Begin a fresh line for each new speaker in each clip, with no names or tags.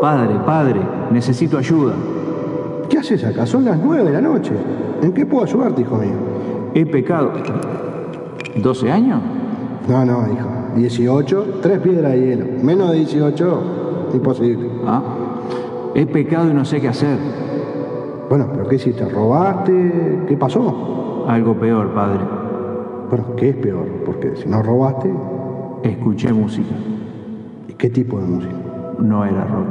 Padre, padre, necesito ayuda.
¿Qué haces acá? Son las nueve de la noche. ¿En qué puedo ayudarte, hijo mío?
He pecado. ¿12 años?
No, no, hijo. 18, tres piedras de hielo. Menos de 18, imposible.
Ah. He pecado y no sé qué hacer.
Bueno, pero ¿qué hiciste? ¿Robaste? ¿Qué pasó?
Algo peor, padre.
Bueno, ¿qué es peor? Porque si no robaste,
Escuché música.
¿y qué tipo de música?
No era rock.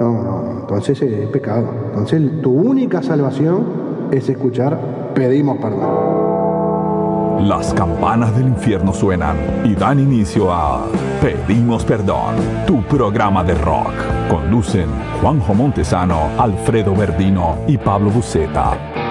No, no, entonces es pecado. Entonces tu única salvación es escuchar pedimos perdón.
Las campanas del infierno suenan y dan inicio a Pedimos Perdón, tu programa de rock. Conducen Juanjo Montesano, Alfredo Verdino y Pablo Buceta.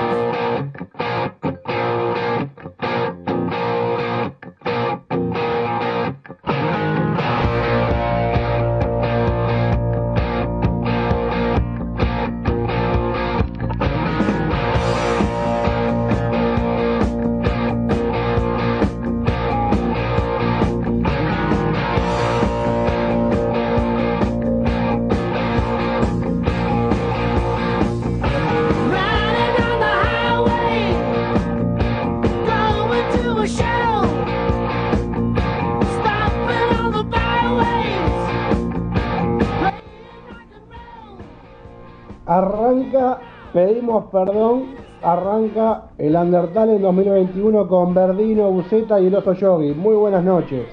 Pedimos perdón, arranca el Undertale en 2021 con Verdino, Buceta y el Oso Yogi. Muy buenas noches.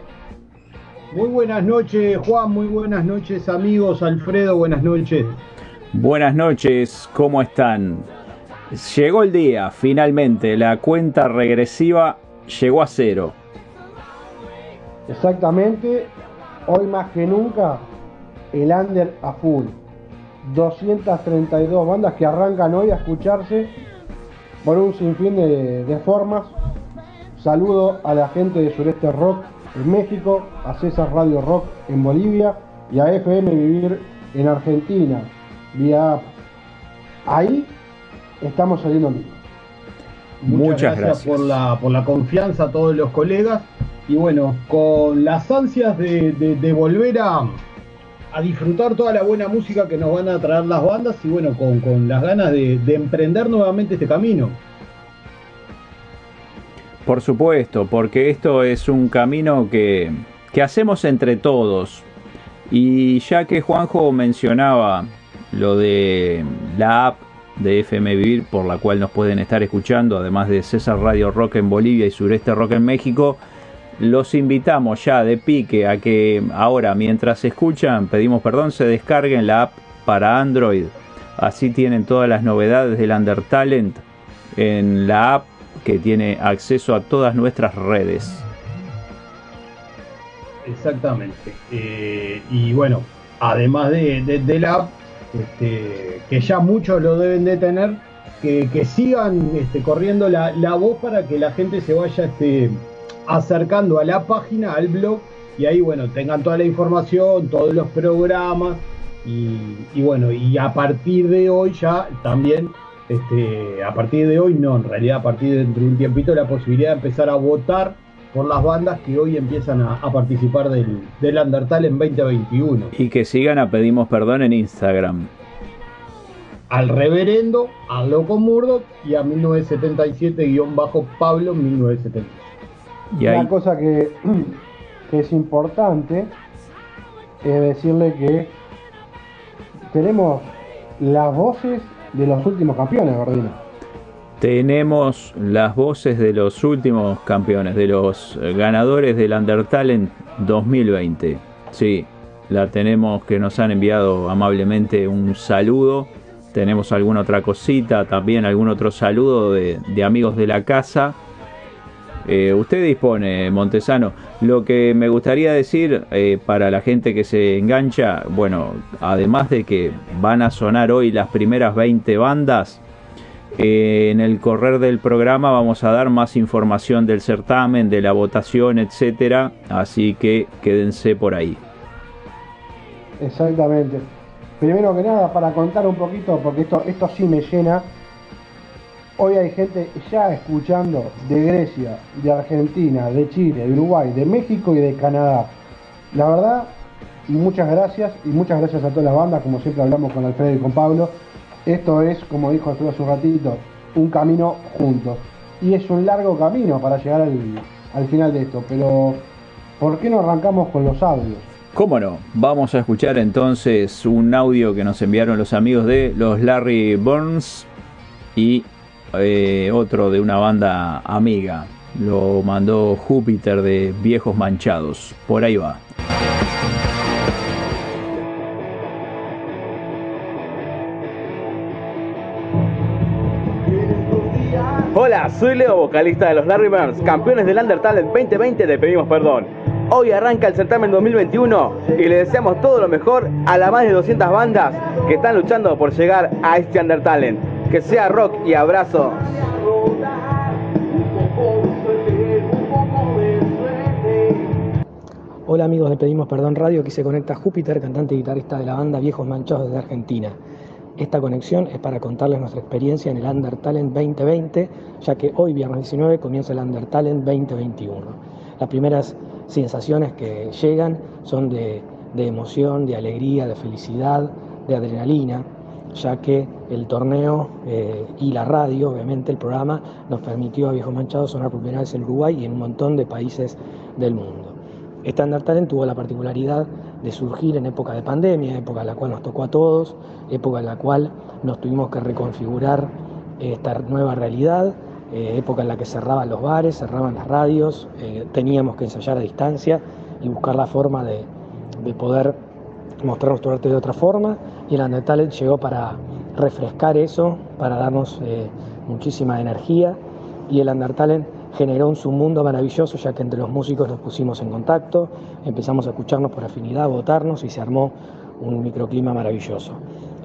Muy buenas noches, Juan. Muy buenas noches, amigos. Alfredo, buenas noches.
Buenas noches, ¿cómo están? Llegó el día, finalmente, la cuenta regresiva llegó a cero.
Exactamente, hoy más que nunca, el Under a full. 232 bandas que arrancan hoy a escucharse por un sinfín de, de formas. Saludo a la gente de Sureste Rock en México, a César Radio Rock en Bolivia y a FM Vivir en Argentina, vía app. Ahí estamos saliendo en vivo.
Muchas gracias.
por la, por la confianza a todos los colegas. Y bueno, con las ansias de, de- de volver a, a disfrutar toda la buena música que nos van a traer las bandas y bueno, con, con las ganas de, de emprender nuevamente este camino.
Por supuesto, porque esto es un camino que, que hacemos entre todos. Y ya que Juanjo mencionaba lo de la app de FM Vivir, por la cual nos pueden estar escuchando, además de César Radio Rock en Bolivia y Sureste Rock en México, los invitamos ya de pique a que ahora, mientras escuchan, pedimos perdón, se descarguen la app para Android. Así tienen todas las novedades del Undertalent en la app que tiene acceso a todas nuestras redes.
Exactamente. Eh, y bueno, además de, la app, este, que ya muchos lo deben de tener, que, que sigan este, corriendo la, la voz para que la gente se vaya este, acercando a la página, al blog, y ahí bueno, tengan toda la información, todos los programas, y, y bueno, y a partir de hoy ya también, este, a partir de hoy no, en realidad a partir de dentro de un tiempito la posibilidad de empezar a votar por las bandas que hoy empiezan a, a participar del, del Undertale en 2021.
Y que sigan a Pedimos Perdón en Instagram.
Al reverendo, a Loco Murdoch y a 1977-Pablo 1970.
Y
Una cosa que, que es importante es decirle que tenemos las voces de los últimos campeones, Gordino.
tenemos las voces de los últimos campeones, de los ganadores del Undertalent 2020. Sí, la tenemos que nos han enviado amablemente un saludo. Tenemos alguna otra cosita, también algún otro saludo de, de amigos de la casa. Eh, usted dispone, Montesano. Lo que me gustaría decir eh, para la gente que se engancha, bueno, además de que van a sonar hoy las primeras 20 bandas, eh, en el correr del programa vamos a dar más información del certamen, de la votación, etcétera. Así que quédense por ahí.
Exactamente. Primero que nada, para contar un poquito, porque esto, esto sí me llena. Hoy hay gente ya escuchando de Grecia, de Argentina, de Chile, de Uruguay, de México y de Canadá. La verdad, muchas gracias y muchas gracias a toda la banda, como siempre hablamos con Alfredo y con Pablo. Esto es, como dijo Alfredo hace un ratito, un camino juntos. Y es un largo camino para llegar al, al final de esto, pero ¿por qué no arrancamos con los audios?
¿Cómo no? Vamos a escuchar entonces un audio que nos enviaron los amigos de los Larry Burns y eh, otro de una banda amiga. Lo mandó Júpiter de Viejos Manchados. Por ahí va.
Hola, soy Leo, vocalista de los Larry Burns, campeones del Undertalent 2020 Te pedimos perdón. Hoy arranca el certamen 2021 y le deseamos todo lo mejor a las más de 200 bandas que están luchando por llegar a este Undertalent. Que sea rock y abrazo.
Hola amigos de Pedimos Perdón Radio, aquí se conecta Júpiter, cantante y guitarrista de la banda Viejos Manchados desde Argentina. Esta conexión es para contarles nuestra experiencia en el Undertalent 2020, ya que hoy, viernes 19, comienza el Undertalent 2021. Las primeras sensaciones que llegan son de, de emoción, de alegría, de felicidad, de adrenalina, ya que el torneo eh, y la radio, obviamente el programa, nos permitió a Viejos Manchados sonar por primera vez en Uruguay y en un montón de países del mundo. Este Undertalent tuvo la particularidad de surgir en época de pandemia, época en la cual nos tocó a todos, época en la cual nos tuvimos que reconfigurar esta nueva realidad, eh, época en la que cerraban los bares, cerraban las radios, eh, teníamos que ensayar a distancia y buscar la forma de, de poder mostrar nuestro arte de otra forma y el Undertalent llegó para refrescar eso, para darnos eh, muchísima energía y el Undertalent generó un submundo maravilloso ya que entre los músicos nos pusimos en contacto, empezamos a escucharnos por afinidad, a votarnos y se armó un microclima maravilloso.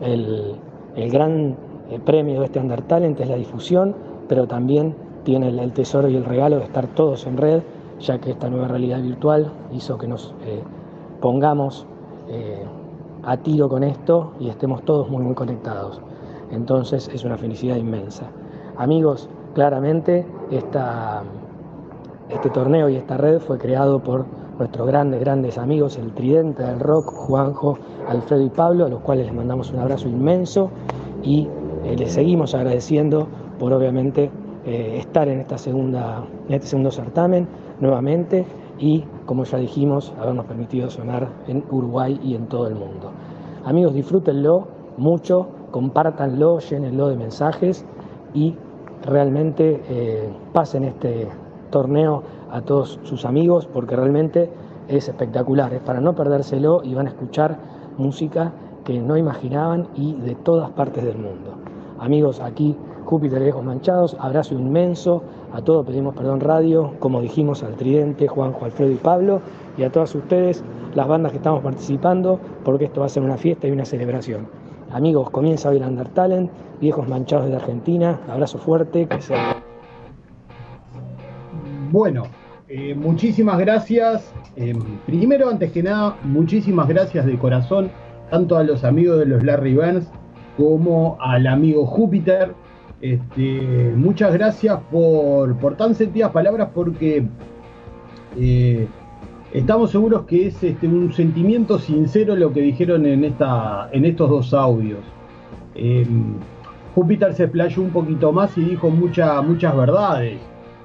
El, el gran eh, premio de este Undertalent es la difusión, pero también tiene el, el tesoro y el regalo de estar todos en red, ya que esta nueva realidad virtual hizo que nos eh, pongamos eh, a tiro con esto y estemos todos muy muy conectados. Entonces es una felicidad inmensa. Amigos, claramente esta, este torneo y esta red fue creado por nuestros grandes, grandes amigos, el tridente del rock, Juanjo, Alfredo y Pablo, a los cuales les mandamos un abrazo inmenso y eh, les seguimos agradeciendo por obviamente eh, estar en, esta segunda, en este segundo certamen nuevamente y, como ya dijimos, habernos permitido sonar en Uruguay y en todo el mundo. Amigos, disfrútenlo mucho, compártanlo, llénenlo de mensajes y realmente eh, pasen este torneo a todos sus amigos porque realmente es espectacular, es para no perdérselo y van a escuchar música que no imaginaban y de todas partes del mundo. Amigos, aquí Júpiter Viejos Manchados, abrazo inmenso, a todos pedimos perdón radio, como dijimos al Tridente, Juanjo, Alfredo y Pablo, y a todas ustedes, las bandas que estamos participando, porque esto va a ser una fiesta y una celebración. Amigos, comienza hoy el Undertalent, Viejos Manchados de Argentina, abrazo fuerte, que sea...
Bueno, eh, muchísimas gracias. Eh, primero, antes que nada, muchísimas gracias de corazón, tanto a los amigos de los Larry Burns como al amigo Júpiter. Este, muchas gracias por, por tan sentidas palabras porque eh, estamos seguros que es este, un sentimiento sincero lo que dijeron en, esta, en estos dos audios. Eh, Júpiter se explayó un poquito más y dijo mucha, muchas verdades.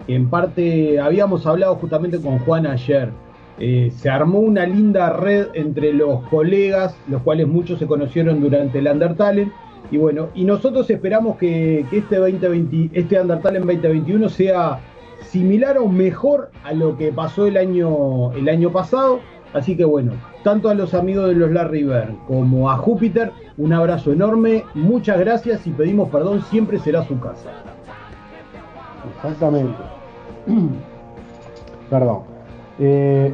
En parte habíamos hablado justamente con Juan ayer. Eh, se armó una linda red entre los colegas, los cuales muchos se conocieron durante el Undertalent. Y bueno, y nosotros esperamos que, este, 2020, este Undertalent 2021 sea similar o mejor a lo que pasó el año, el año pasado. Así que bueno, tanto a los amigos de los Larry Bird como a Júpiter, un abrazo enorme, muchas gracias y pedimos perdón, siempre será su casa.
Exactamente. Perdón. Eh,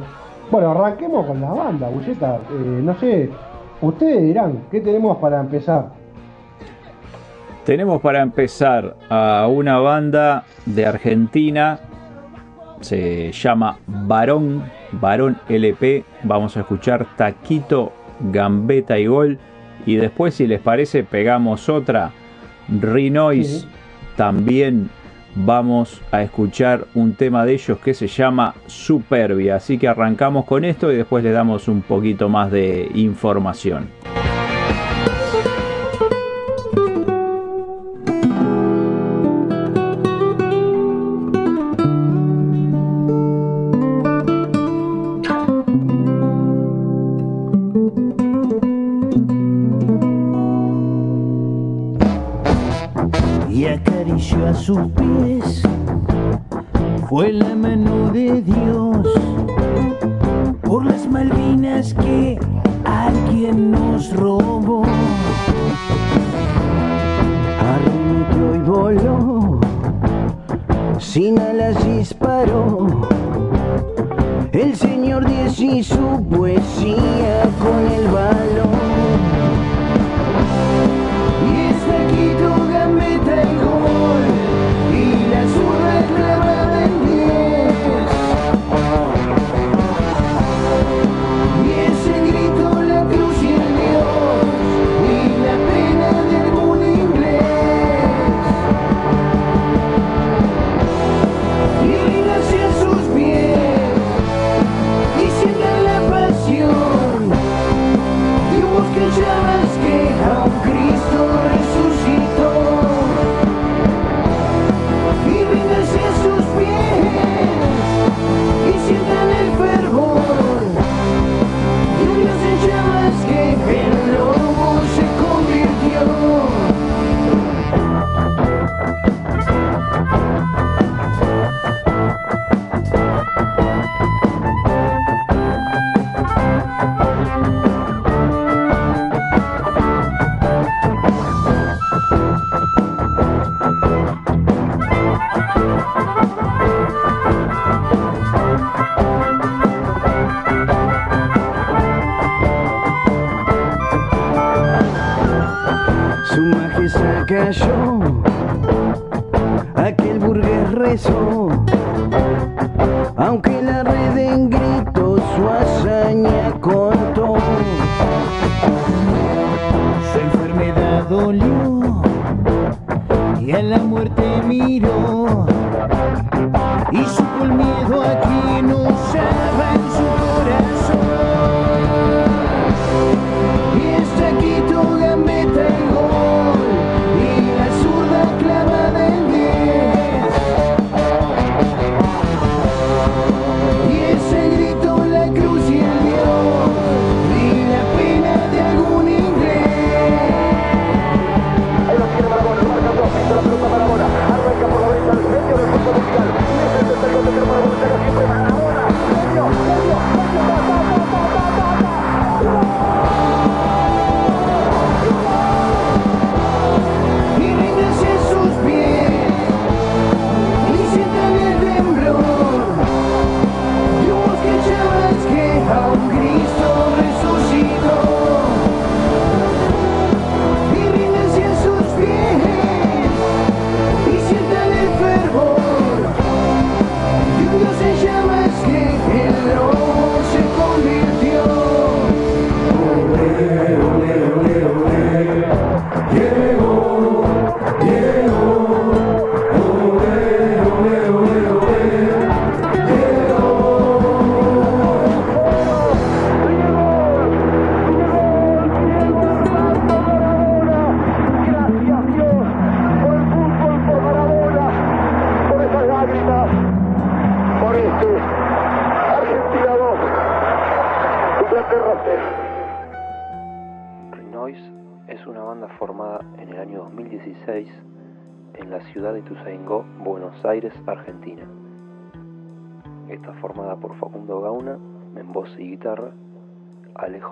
bueno, arranquemos con la banda, Bulleta. Eh, no sé, ustedes dirán, ¿qué tenemos para empezar?
Tenemos para empezar a una banda de Argentina, se llama Varón, Varón LP, vamos a escuchar Taquito, Gambeta y Gol, y después si les parece pegamos otra, Rinois,
también vamos a escuchar un tema de ellos que se llama Superbia, así que arrancamos con esto y después le damos un poquito más de información.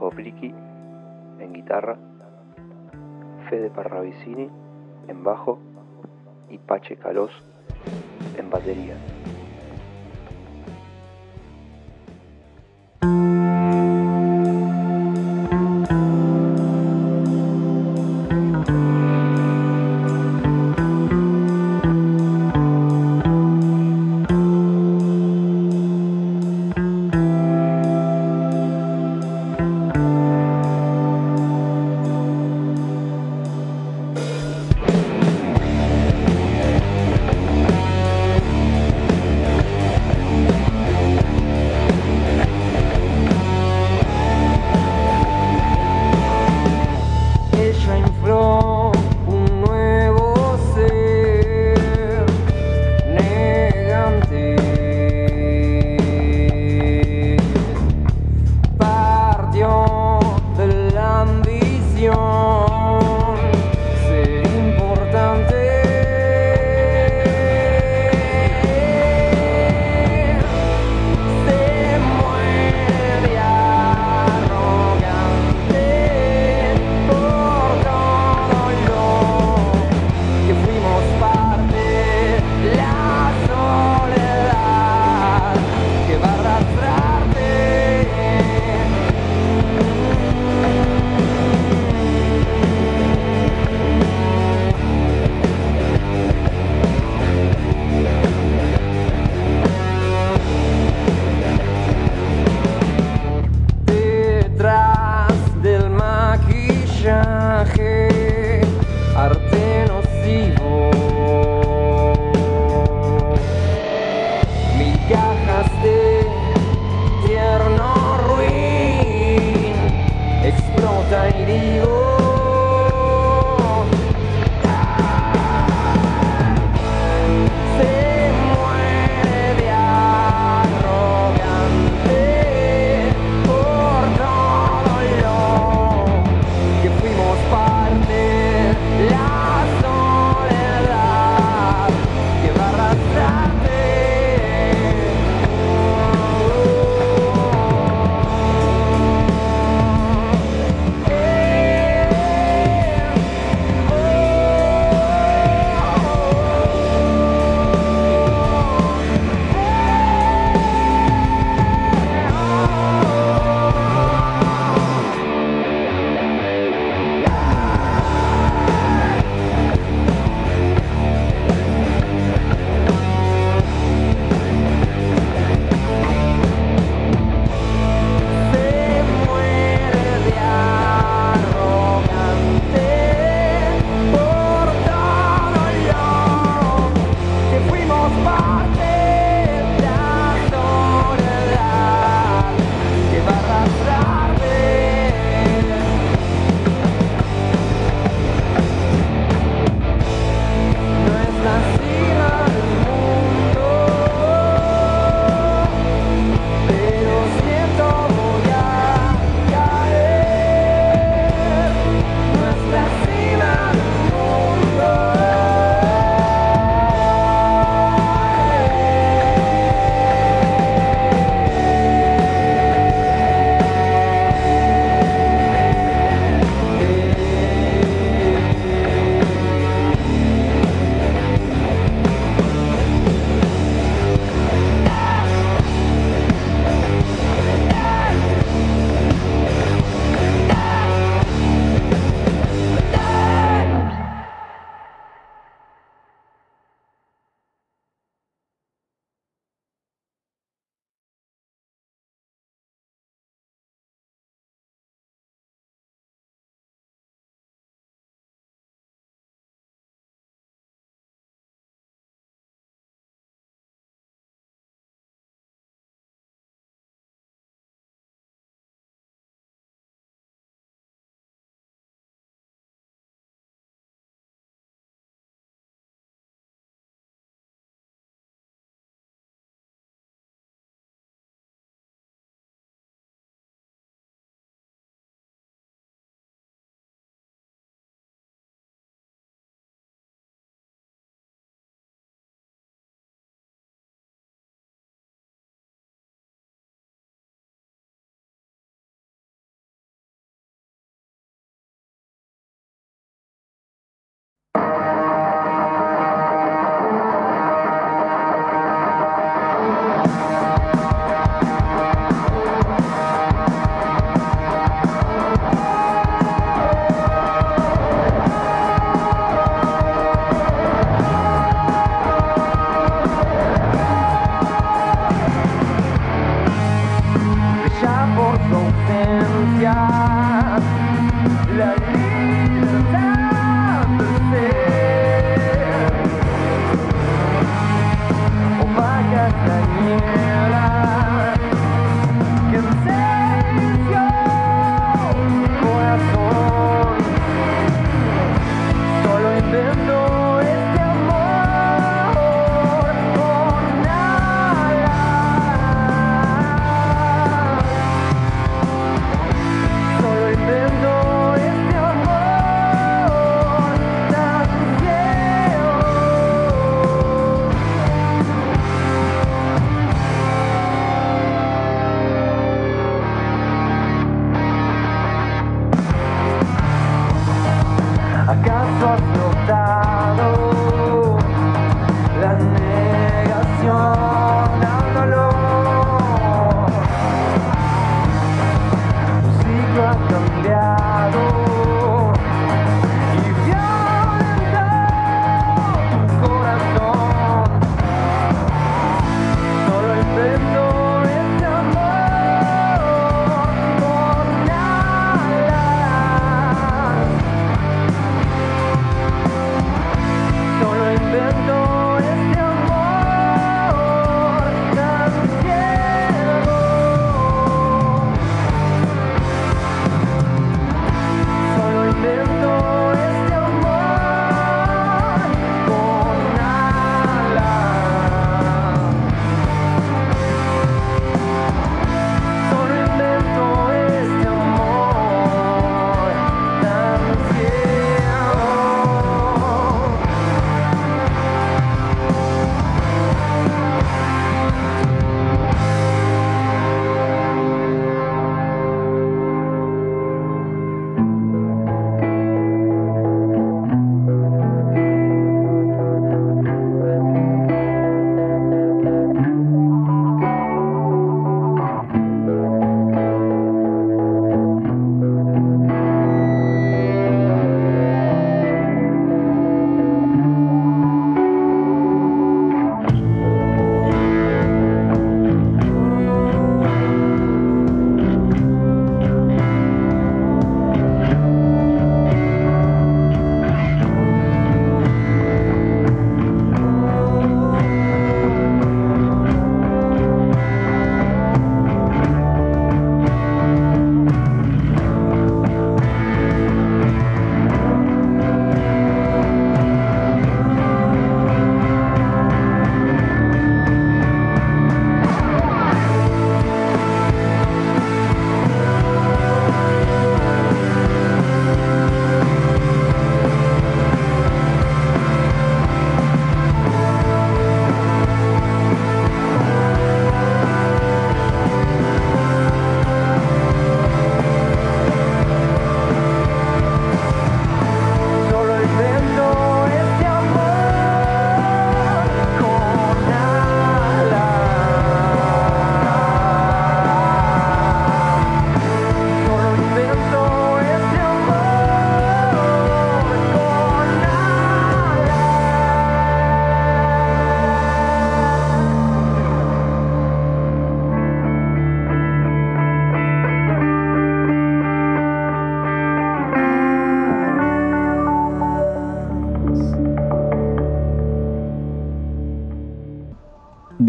Opliqui en
guitarra, Fede Parravicini en bajo y Pache Calos en batería.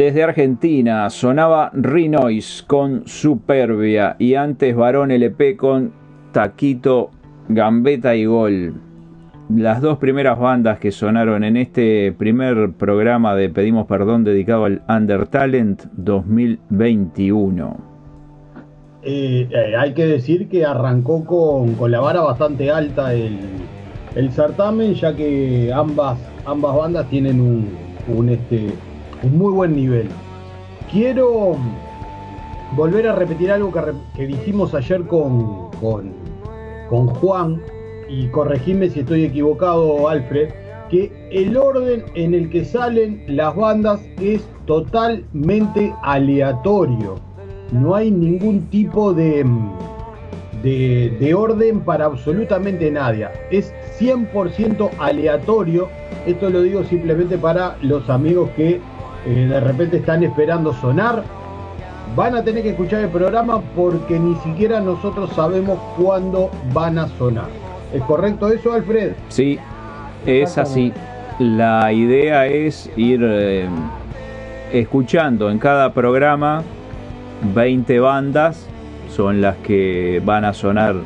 Desde Argentina sonaba Rinois con Superbia y antes Varón LP con Taquito, Gambeta y Gol. Las dos primeras bandas que sonaron en este primer programa de Pedimos Perdón dedicado al Undertalent 2021.
Eh, eh, hay que decir que arrancó con, con la vara bastante alta el, el certamen, ya que ambas, ambas bandas tienen un, un, este, un muy buen nivel. Quiero volver a repetir algo que, que dijimos ayer con, con, con Juan, y corregime si estoy equivocado, Alfred, que el orden en el que salen las bandas es totalmente aleatorio. No hay ningún tipo de, de, de orden para absolutamente nadie. Es 100% aleatorio. Esto lo digo simplemente para los amigos que eh, de repente están esperando sonar. Van a tener que escuchar el programa porque ni siquiera nosotros sabemos cuándo van a sonar. ¿Es correcto eso, Alfred?
Sí, es así. La idea es ir eh, escuchando en cada programa 20 bandas, son las que van a sonar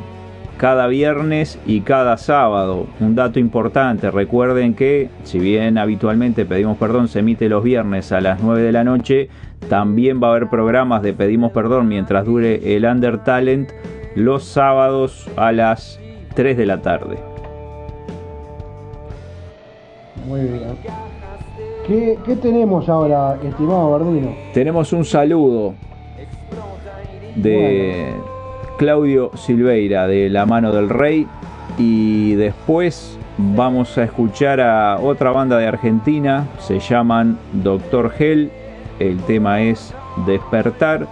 cada viernes y cada sábado. Un dato importante, recuerden que si bien habitualmente Pedimos Perdón se emite los viernes a las 9 de la noche, también va a haber programas de Pedimos Perdón mientras dure el Under Talent los sábados a las 3 de la tarde.
Muy bien. ¿Qué, qué tenemos ahora, estimado Verdino?
Tenemos un saludo de Claudio Silveira de La Mano del Rey y después vamos a escuchar a otra banda de Argentina, se llaman Doctor Hell, el tema es Despertar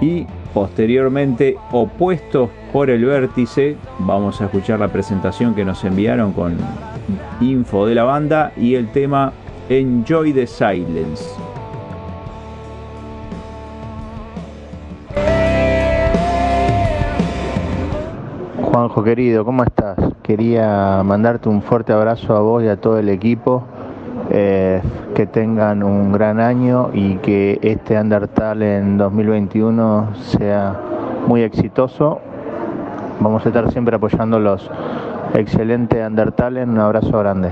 y posteriormente Opuestos por el Vértice, vamos a escuchar la presentación que nos enviaron con info de la banda y el tema Enjoy the Silence.
Juanjo querido, ¿cómo estás? Quería mandarte un fuerte abrazo a vos y a todo el equipo. eh, que tengan un gran año y que este Undertal en 2021 sea muy exitoso. Vamos a estar siempre apoyándolos. Excelente Undertal, un abrazo grande.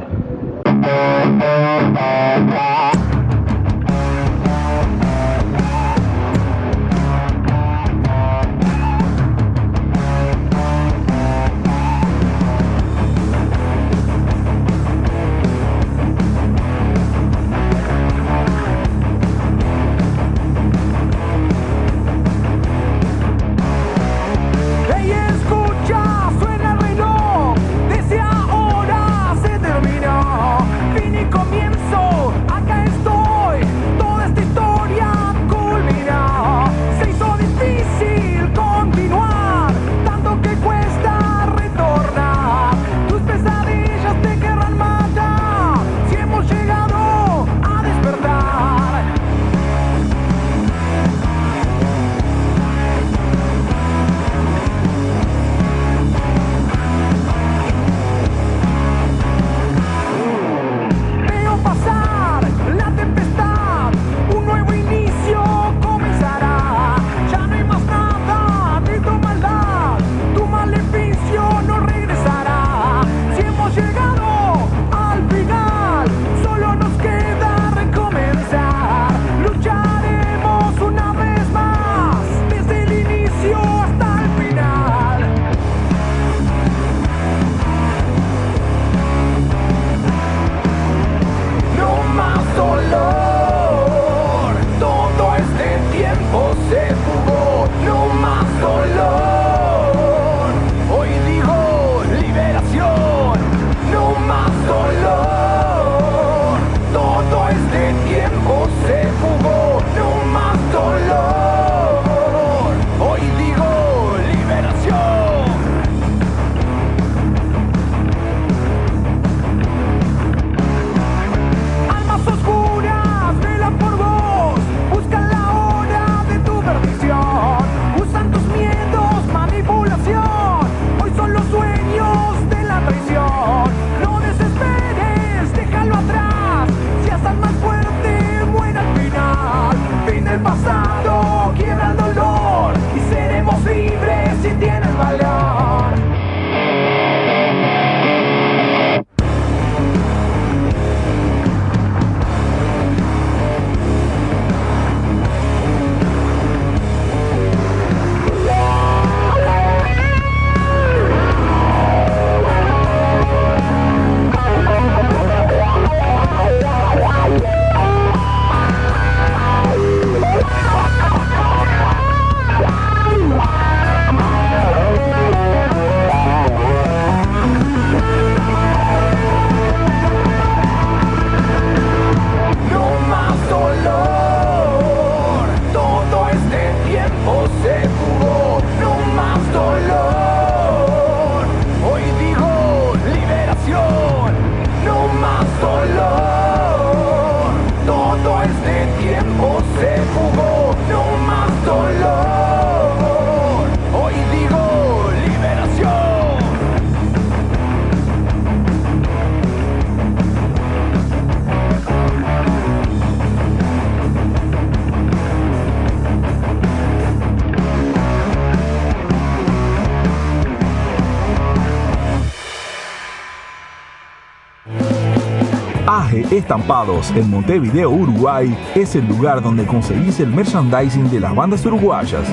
Estampados en Montevideo, Uruguay es el lugar donde conseguís el merchandising de las bandas uruguayas.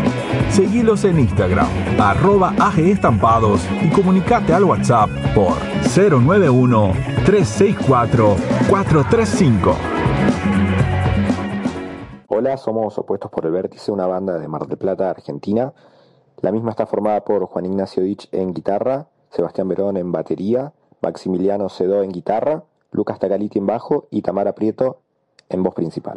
Seguilos en Instagram, arroba AG Estampados y comunicate al WhatsApp por 091-364-435.
Hola, somos Opuestos por el Vértice, una banda de Mar del Plata, Argentina. La misma está formada por Juan Ignacio Dich en guitarra, Sebastián Verón en batería, Maximiliano Cedó en guitarra, Lucas Tacaliti en bajo y Tamara Prieto en voz principal.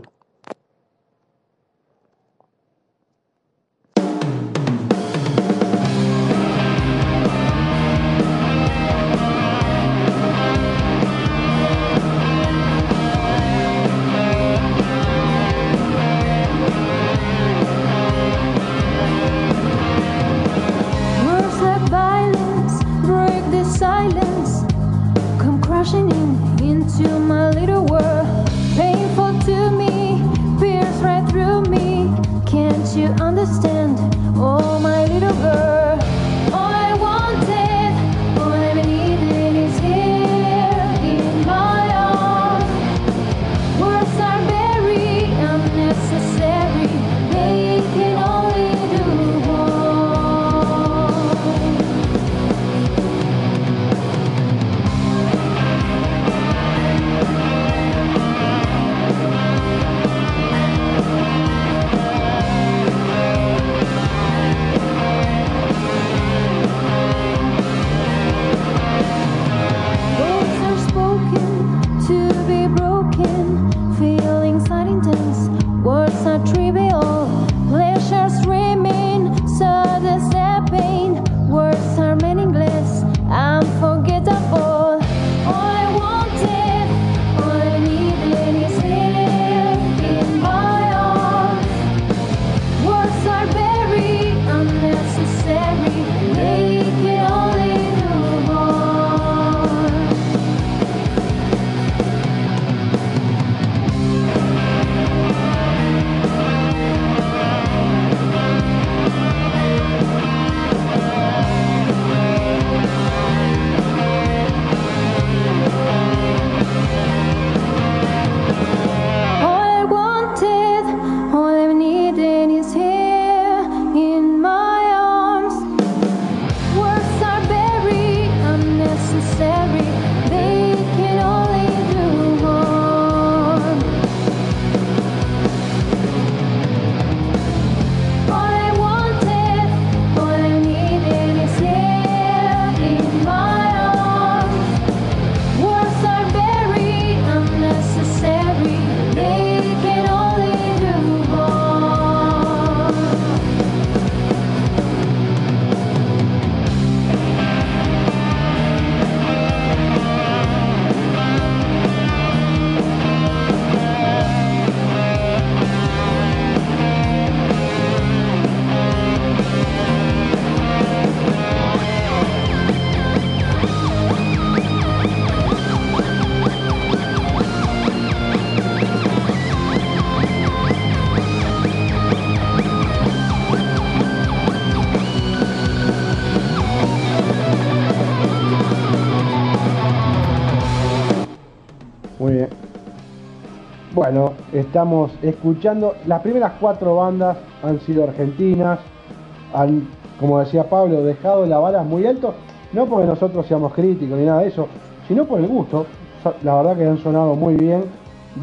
Estamos escuchando. Las primeras cuatro bandas han sido argentinas. Han, como decía Pablo, dejado la vara muy alto. No porque nosotros seamos críticos ni nada de eso, sino por el gusto. La verdad que han sonado muy bien.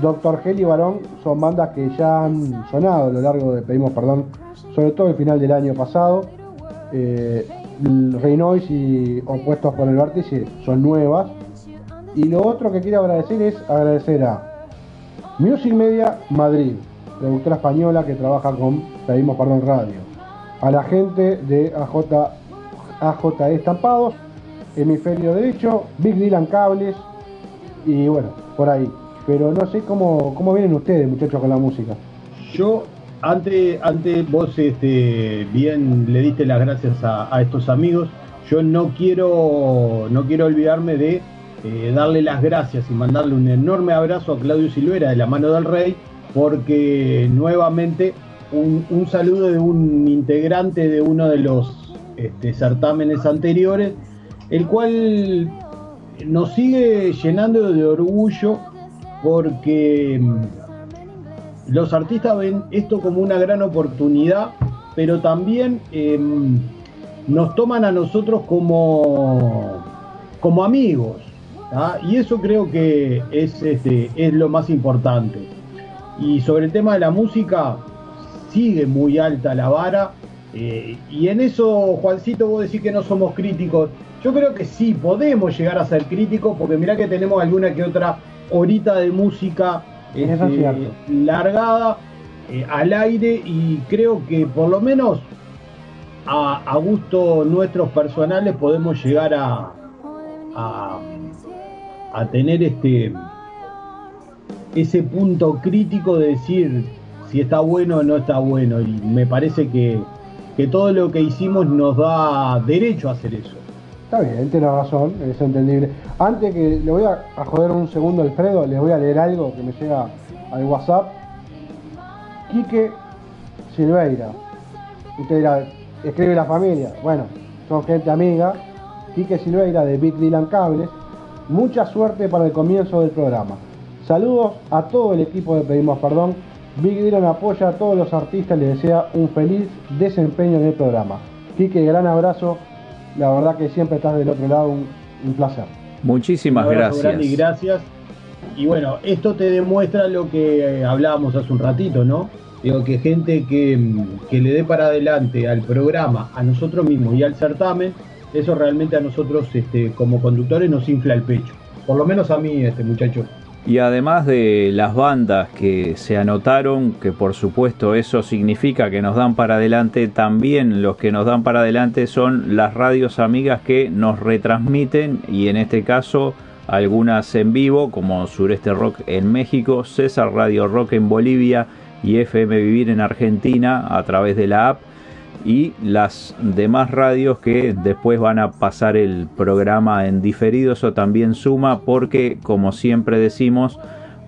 Doctor Gel y Barón son bandas que ya han sonado a lo largo de Pedimos Perdón, sobre todo el final del año pasado. Eh, el Reynois y Opuestos por el Vértice son nuevas. Y lo otro que quiero agradecer es agradecer a Music Media Madrid, productora española que trabaja con Pedimos Perdón Radio. A la gente de AJ, Estampados, Hemisferio Derecho, Big Dylan Cables y bueno, por ahí. Pero no sé cómo, cómo vienen ustedes, muchachos, con la música.
Yo, antes, antes vos este, bien le diste las gracias a, a estos amigos. Yo no quiero, no quiero olvidarme de eh, darle las gracias y mandarle un enorme abrazo a Claudio Silvera de la mano del Rey, porque nuevamente un, saludo de un integrante de uno de los este, certámenes anteriores, el cual nos sigue llenando de orgullo porque mm, los artistas ven esto como una gran oportunidad, pero también eh, nos toman a nosotros como, como amigos. ¿Tá? Y eso creo que es, este, es lo más importante. Y sobre el tema de la música, sigue muy alta la vara. eh, y en eso, Juancito, vos decís que no somos críticos. Yo creo que sí, podemos llegar a ser críticos, porque mirá que tenemos alguna que otra horita de música este, largada eh, al aire y creo que por lo menos a, a gusto nuestros personales podemos llegar a, a, a tener este ese punto crítico de decir si está bueno o no está bueno y me parece que, que todo lo que hicimos nos da derecho a hacer eso.
Está bien, tiene razón, es entendible. Antes que le voy a, joder un segundo Alfredo, les voy a leer algo que me llega al WhatsApp. Quique Silveira. Usted dirá, escribe la familia. Bueno, son gente amiga. Quique Silveira de Big Dylan Cables. Mucha suerte para el comienzo del programa. Saludos a todo el equipo de Pedimos Perdón. Big Dylan apoya a todos los artistas y les desea un feliz desempeño en el programa. Quique, gran abrazo. La verdad que siempre estás del otro lado, un, un placer.
Muchísimas
Un
gracias.
grande y gracias. Y bueno, esto te demuestra lo que eh, hablábamos hace un ratito, ¿no? Digo, que gente que, mm, que le dé para adelante al programa, a nosotros mismos y al certamen, eso realmente a nosotros este, como conductores nos infla el pecho. Por lo menos a mí, este muchacho.
Y además de las bandas que se anotaron, que por supuesto eso significa que nos dan para adelante, también los que nos dan para adelante son las radios amigas que nos retransmiten y en este caso algunas en vivo como Sureste Rock en México, César Radio Rock en Bolivia y FM Vivir en Argentina a través de la app y las demás radios que después van a pasar el programa en diferido, eso también suma porque, como siempre decimos,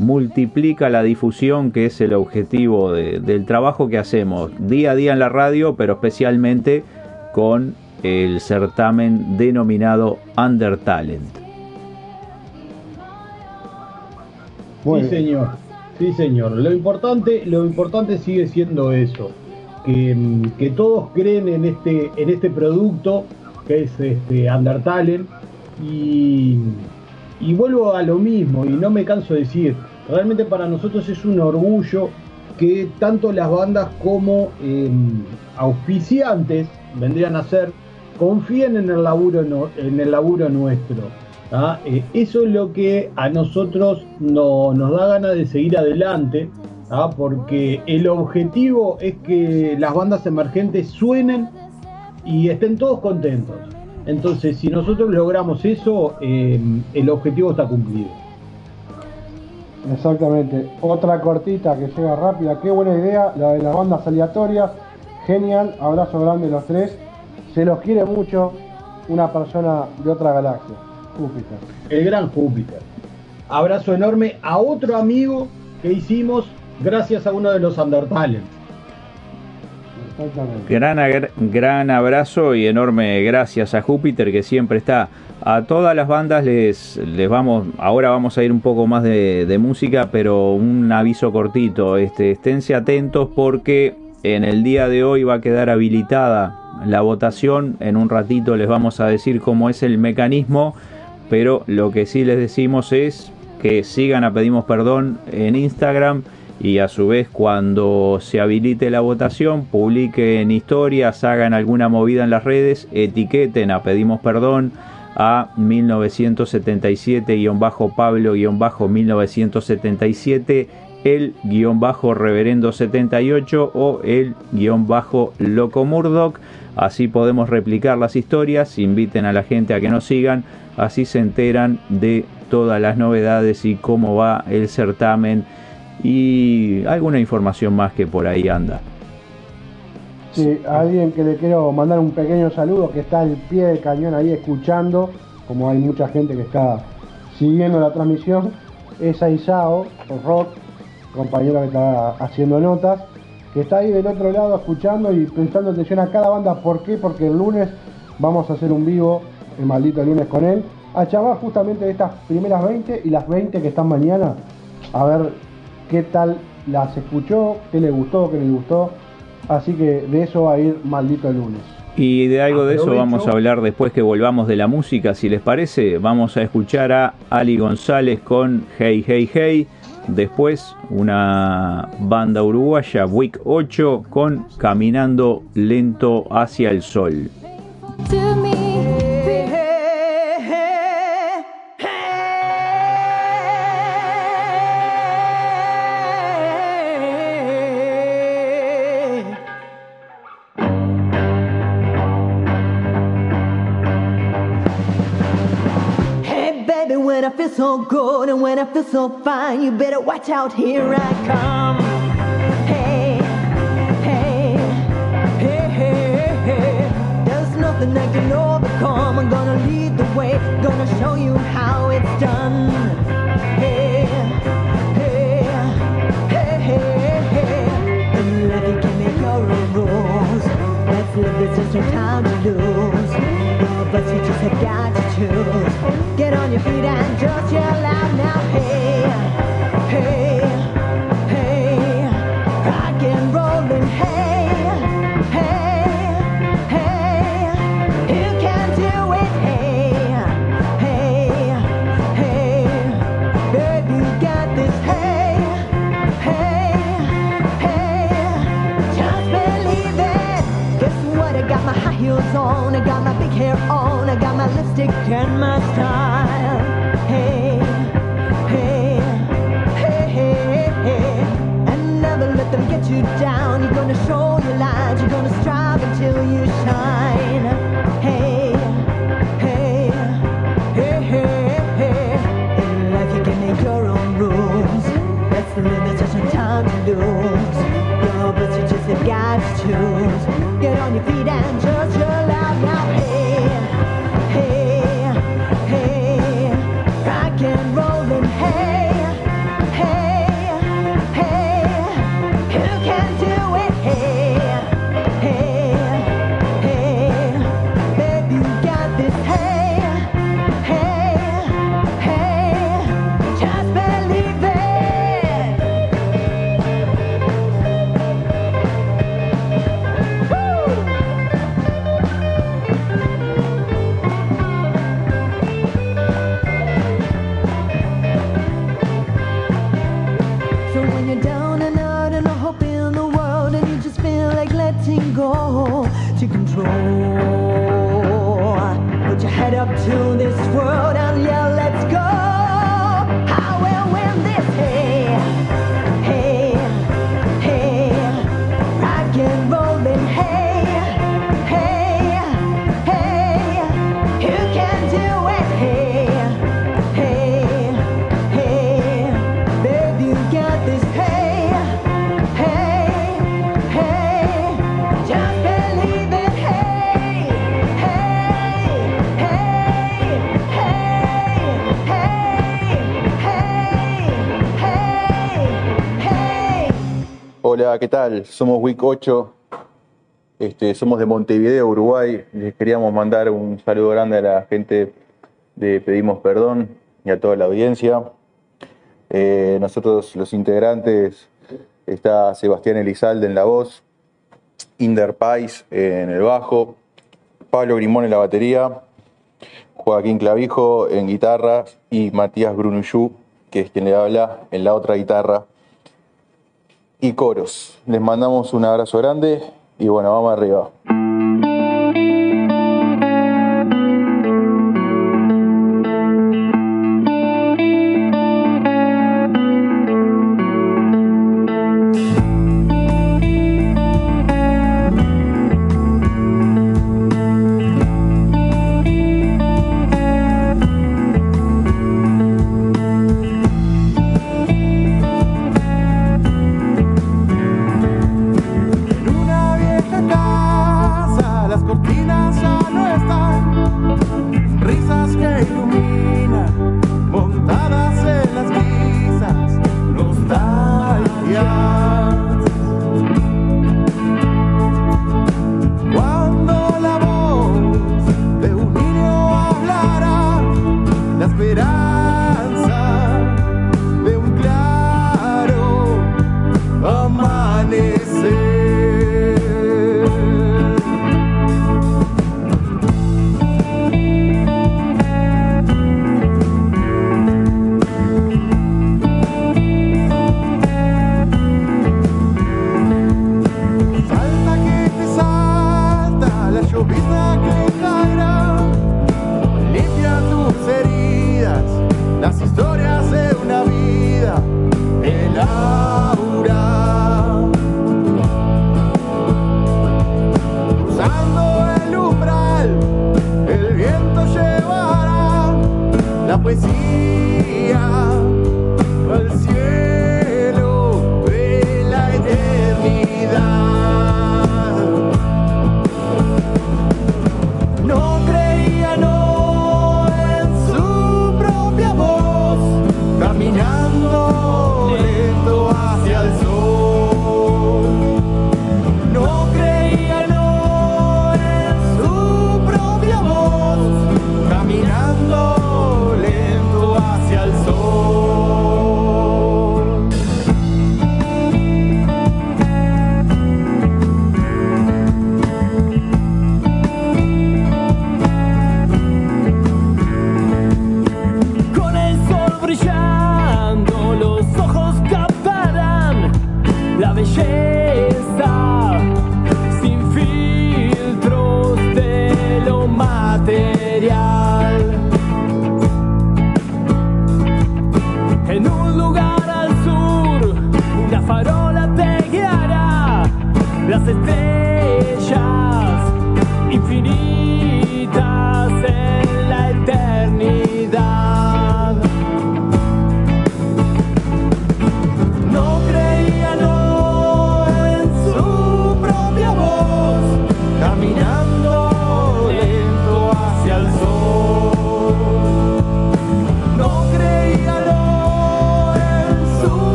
multiplica la difusión que es el objetivo de- del trabajo que hacemos día a día en la radio, pero especialmente con el certamen denominado Under Talent.
Muy
sí, señor. Sí, señor. Lo importante, lo importante sigue siendo eso. Que, todos creen en este, en este producto que es este Undertale. Y, vuelvo a lo mismo, y no me canso de decir, realmente para nosotros es un orgullo que tanto las bandas como eh, auspiciantes vendrían a ser, confíen en el laburo, en el laburo nuestro. Eh, eso es lo que a nosotros no- nos da ganas de seguir adelante, ¿tá? porque el objetivo es que las bandas emergentes suenen y estén todos contentos. Entonces, si nosotros logramos eso, eh, el objetivo está cumplido.
Exactamente. Otra cortita que llega rápida. Qué buena idea, la de las bandas aleatorias. Genial. Abrazo grande los tres. Se los quiere mucho. Una persona de otra galaxia. Júpiter.
El gran Júpiter. Abrazo enorme a otro amigo que hicimos gracias a uno de los Undertales.
Exactamente.
Gran, gran abrazo y enorme gracias a Júpiter que siempre está. A todas las bandas les, les vamos, ahora vamos a ir un poco más de, de música, pero un aviso cortito, este, esténse atentos porque en el día de hoy va a quedar habilitada la votación, en un ratito les vamos a decir cómo es el mecanismo, pero lo que sí les decimos es que sigan a Pedimos Perdón en Instagram y a su vez cuando se habilite la votación publiquen historias, hagan alguna movida en las redes, etiqueten a Pedimos Perdón a 1977-Pablo-1977 el guion bajo reverendo 78 o el guion bajo loco Murdoch. Así podemos replicar las historias inviten a la gente a que nos sigan así se enteran de todas las novedades y cómo va el certamen y alguna información más que por ahí anda
Sí, alguien que le quiero mandar un pequeño saludo que está al pie del cañón ahí escuchando, como hay mucha gente que está siguiendo la transmisión, es a Isao, Rock, compañero que está haciendo notas, que está ahí del otro lado escuchando y prestando atención a cada banda. ¿Por qué? Porque el lunes vamos a hacer un vivo, el maldito lunes con él, a charlar justamente de estas primeras 20 y las 20 que están mañana, a ver qué tal las escuchó, qué le gustó, qué le gustó. Así que de eso va a ir maldito el lunes.
Y de algo de eso vamos a hablar después que volvamos de la música, si les parece. Vamos a escuchar a Ali González con Hey Hey Hey. Después una banda uruguaya, Week 8, con Caminando Lento hacia el Sol.
So good and when I feel so fine, you better watch out, here I come. Hey, hey, hey, hey, hey. There's nothing I can overcome. I'm gonna lead the way, gonna show you how it's done. Hey, hey, hey, hey, hey. In life you can make your rules. Let's live there's no time to lose. No, but you just have got. Get on your feet and just yell out now. Hey, hey, got my high heels on, I got my big hair on, I got my lipstick and my style. Hey, hey, hey, hey, hey. And never let them get you down. You're gonna show your light, you're gonna strive until you shine. Hey, hey, hey, hey, hey. In life you can make your own rules. That's the limit, there's no time to lose. Your have got to. Get on your feet and just
¿qué tal? Somos Week 8 Este, somos de Montevideo, Uruguay. Les queríamos mandar un saludo grande a la gente de Pedimos Perdón y a toda la audiencia. Eh, nosotros, los integrantes, está Sebastián Elizalde en la voz, Inder Pais en el bajo, Pablo Grimón en la batería, Joaquín Clavijo en guitarra y Matías Brunuyú, que es quien le habla, en la otra guitarra y coros. Les mandamos un abrazo grande y bueno, vamos arriba.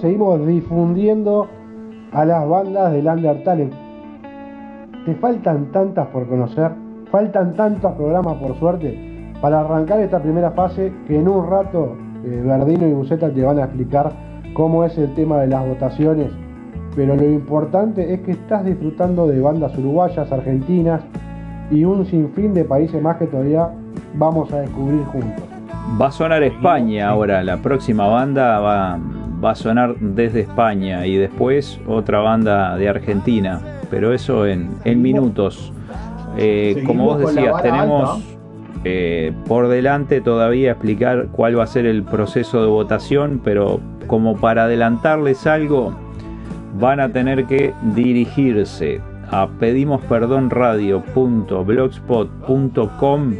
Seguimos difundiendo a las bandas del Undertale. Te faltan tantas por conocer, faltan tantos programas por suerte para arrancar esta primera fase que en un rato eh, Verdino y Buceta te van a explicar cómo es el tema de las votaciones. Pero lo importante es que estás disfrutando de bandas uruguayas, argentinas y un sinfín de países más que todavía vamos a descubrir juntos.
Va a sonar España ahora, la próxima banda va, va a sonar desde España y después otra banda de Argentina, pero eso en, en minutos. Eh, como vos decías, tenemos eh, por delante todavía explicar cuál va a ser el proceso de votación, pero como para adelantarles algo, van a tener que dirigirse a pedimosperdonradio.blogspot.com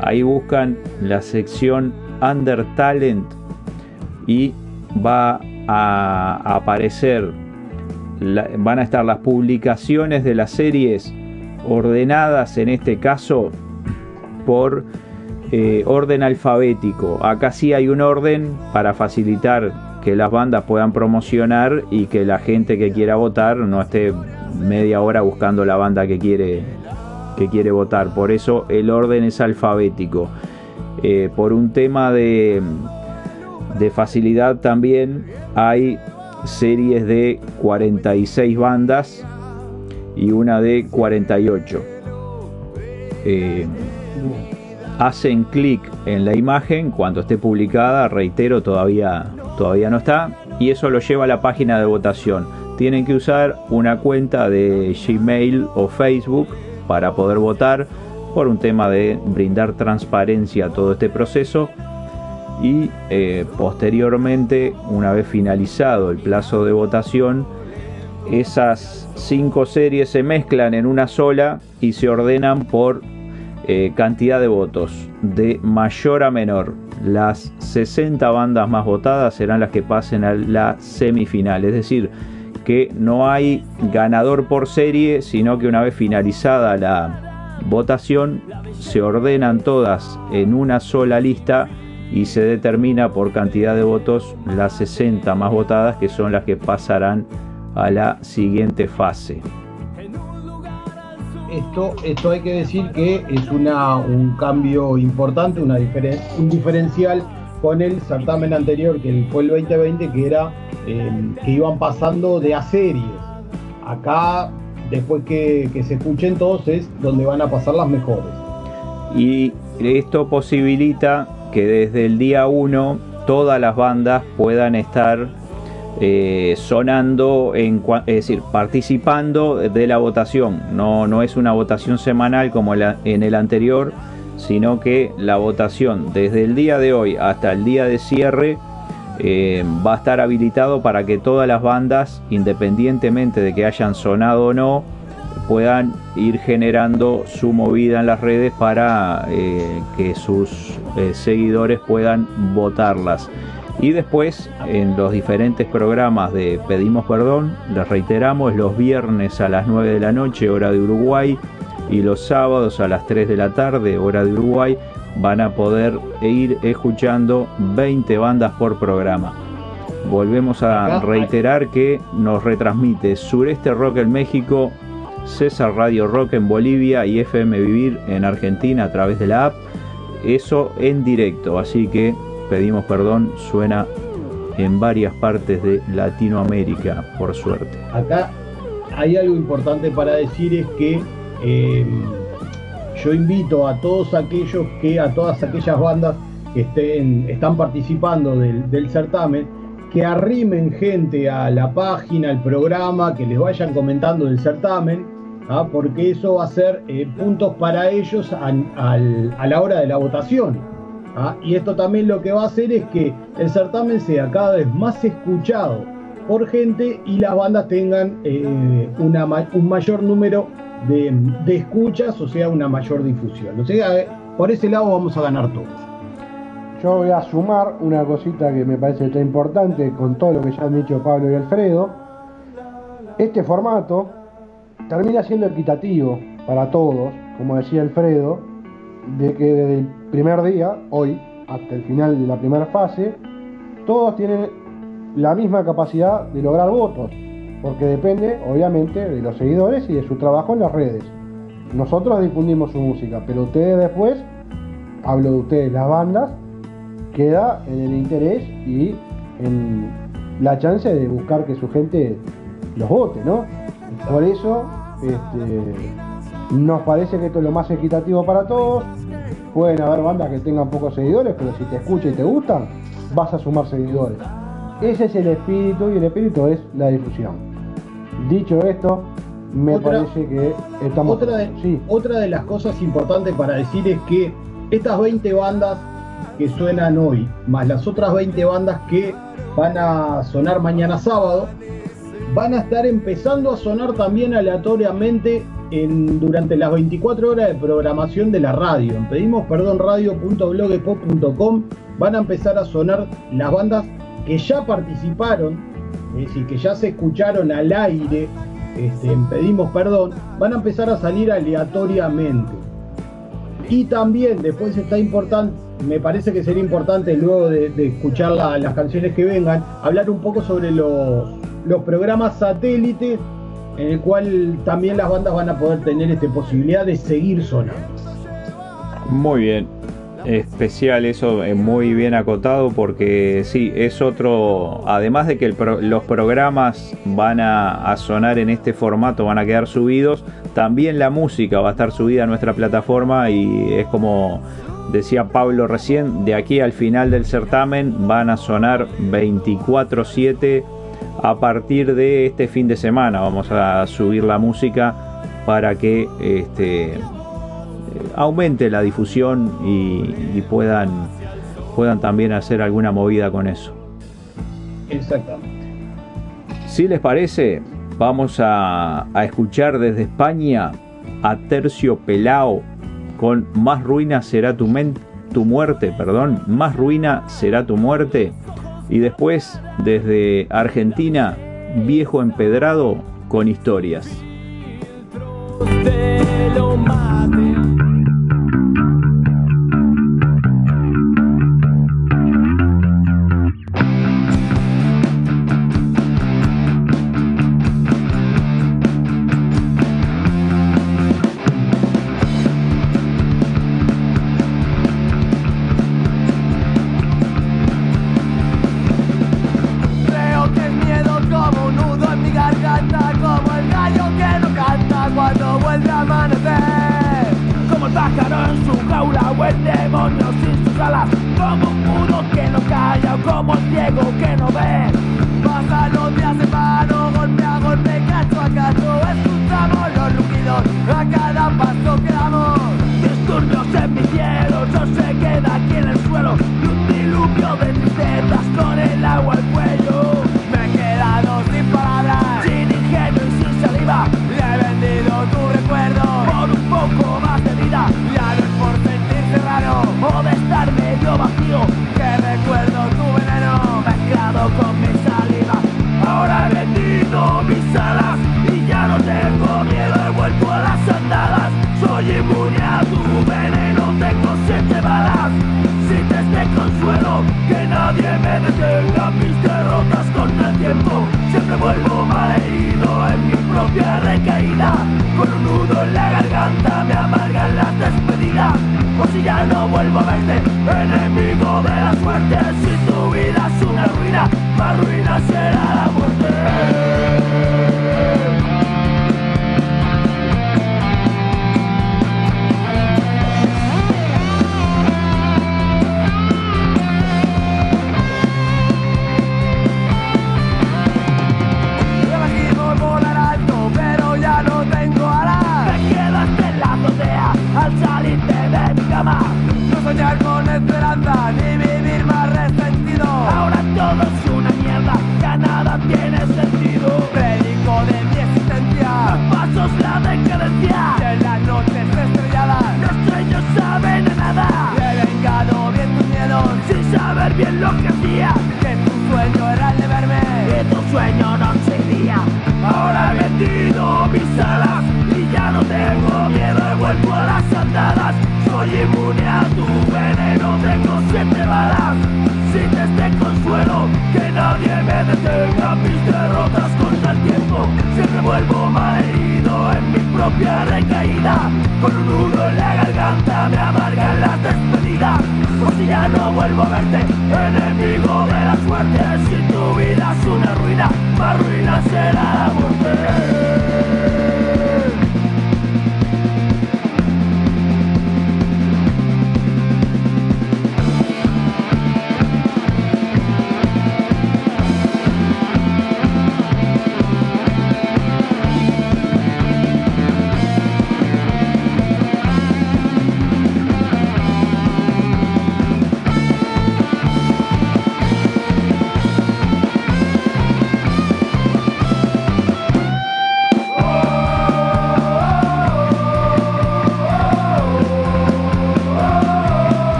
Ahí buscan la sección Under Talent y va a aparecer, van a estar las publicaciones de las series ordenadas en este caso por eh, orden alfabético. Acá sí hay un orden para facilitar que las bandas puedan promocionar y que la gente que quiera votar no esté media hora buscando la banda que quiere que quiere votar. Por eso el orden es alfabético. Eh, por un tema de, de facilidad también hay series de 46 bandas y una de 48. Eh, hacen clic en la imagen cuando esté publicada, reitero, todavía, todavía no está, y eso lo lleva a la página de votación. Tienen que usar una cuenta de Gmail o Facebook para poder votar por un tema de brindar transparencia a todo este proceso y eh, posteriormente, una vez finalizado el plazo de votación, esas cinco series se mezclan en una sola y se ordenan por eh, cantidad de votos, de mayor a menor. Las 60 bandas más votadas serán las que pasen a la semifinal, es decir, que no hay ganador por serie, sino que una vez finalizada la votación, se ordenan todas en una sola lista y se determina por cantidad de votos las 60 más votadas que son las que pasarán a la siguiente fase.
Esto, esto hay que decir que es una, un cambio importante, una diferen- un diferencial con el certamen anterior, que fue el 2020, que era eh, que iban pasando de a series. Acá, después que, que se escuchen todos, es donde van a pasar las mejores.
Y esto posibilita que desde el día 1 todas las bandas puedan estar eh, sonando, en, es decir, participando de la votación. No, no es una votación semanal como en el anterior, sino que la votación desde el día de hoy hasta el día de cierre eh, va a estar habilitado para que todas las bandas, independientemente de que hayan sonado o no, puedan ir generando su movida en las redes para eh, que sus eh, seguidores puedan votarlas. Y después en los diferentes programas de Pedimos Perdón, les reiteramos, los viernes a las 9 de la noche, hora de Uruguay, y los sábados a las 3 de la tarde, hora de Uruguay, van a poder ir escuchando 20 bandas por programa. Volvemos a reiterar que nos retransmite Sureste Rock en México, César Radio Rock en Bolivia y FM Vivir en Argentina a través de la app. Eso en directo, así que pedimos perdón, suena en varias partes de Latinoamérica, por suerte.
Acá hay algo importante para decir es que eh, yo invito a todos aquellos que, a todas aquellas bandas que estén, están participando del certamen, que arrimen gente a la página, al programa, que les vayan comentando del certamen, ¿ah? porque eso va a ser eh, puntos para ellos a la hora de la votación. ¿ah? Y esto también lo que va a hacer es que el certamen sea cada vez más escuchado por gente y las bandas tengan eh, un mayor número de, escuchas, o sea, una mayor difusión. O sea, por ese lado vamos a ganar todos.
Yo voy a sumar una cosita que me parece está importante con todo lo que ya han dicho Pablo y Alfredo. Este formato termina siendo equitativo para todos, como decía Alfredo, de que desde el primer día, hoy, hasta el final de la primera fase, todos tienen la misma capacidad de lograr votos, porque depende, obviamente, de los seguidores y de su trabajo en las redes. Nosotros difundimos su música, pero ustedes después, hablo de ustedes, las bandas, queda en el interés y en la chance de buscar que su gente los vote, ¿no? Por eso este, nos parece que esto es lo más equitativo para todos. Pueden haber bandas que tengan pocos seguidores, pero si te escuchan y te gustan, vas a sumar seguidores. Ese es el espíritu y el espíritu es la difusión. Dicho esto, me
Otra-
parece que estamos...
Otra de, otra de las cosas importantes para decir es que estas 20 bandas que suenan hoy, más las otras 20 bandas que van a sonar mañana sábado, van a estar empezando a sonar también aleatoriamente en, durante las 24 horas de programación de la radio. En pedimos perdón radio.blogspot.com van a empezar a sonar las bandas que ya participaron, es decir, que ya se escucharon al aire este, en pedimos perdón, van a empezar a salir aleatoriamente. Y también después está importante, me parece que sería importante luego de, escuchar la- las canciones que vengan, hablar un poco sobre los, programas satélites en el cual también las bandas van a poder tener esta posibilidad de seguir sonando.
Muy bien. Especial eso, eh, muy bien acotado porque sí, es otro, además de que los programas van a, a sonar en este formato, van a quedar subidos, también la música va a estar subida a nuestra plataforma y es como decía Pablo recién, de aquí al final del certamen van a sonar 24/7 a partir de este fin de semana. Vamos a subir la música para que este, aumente la difusión y, y puedan, puedan también hacer alguna movida con eso.
Exactamente.
Si les parece, vamos a, a escuchar desde España a Tercio Pelao con Más ruina será tu, muerte, perdón, Más ruina será tu muerte. Y después, desde Argentina, Viejo Empedrado con historias.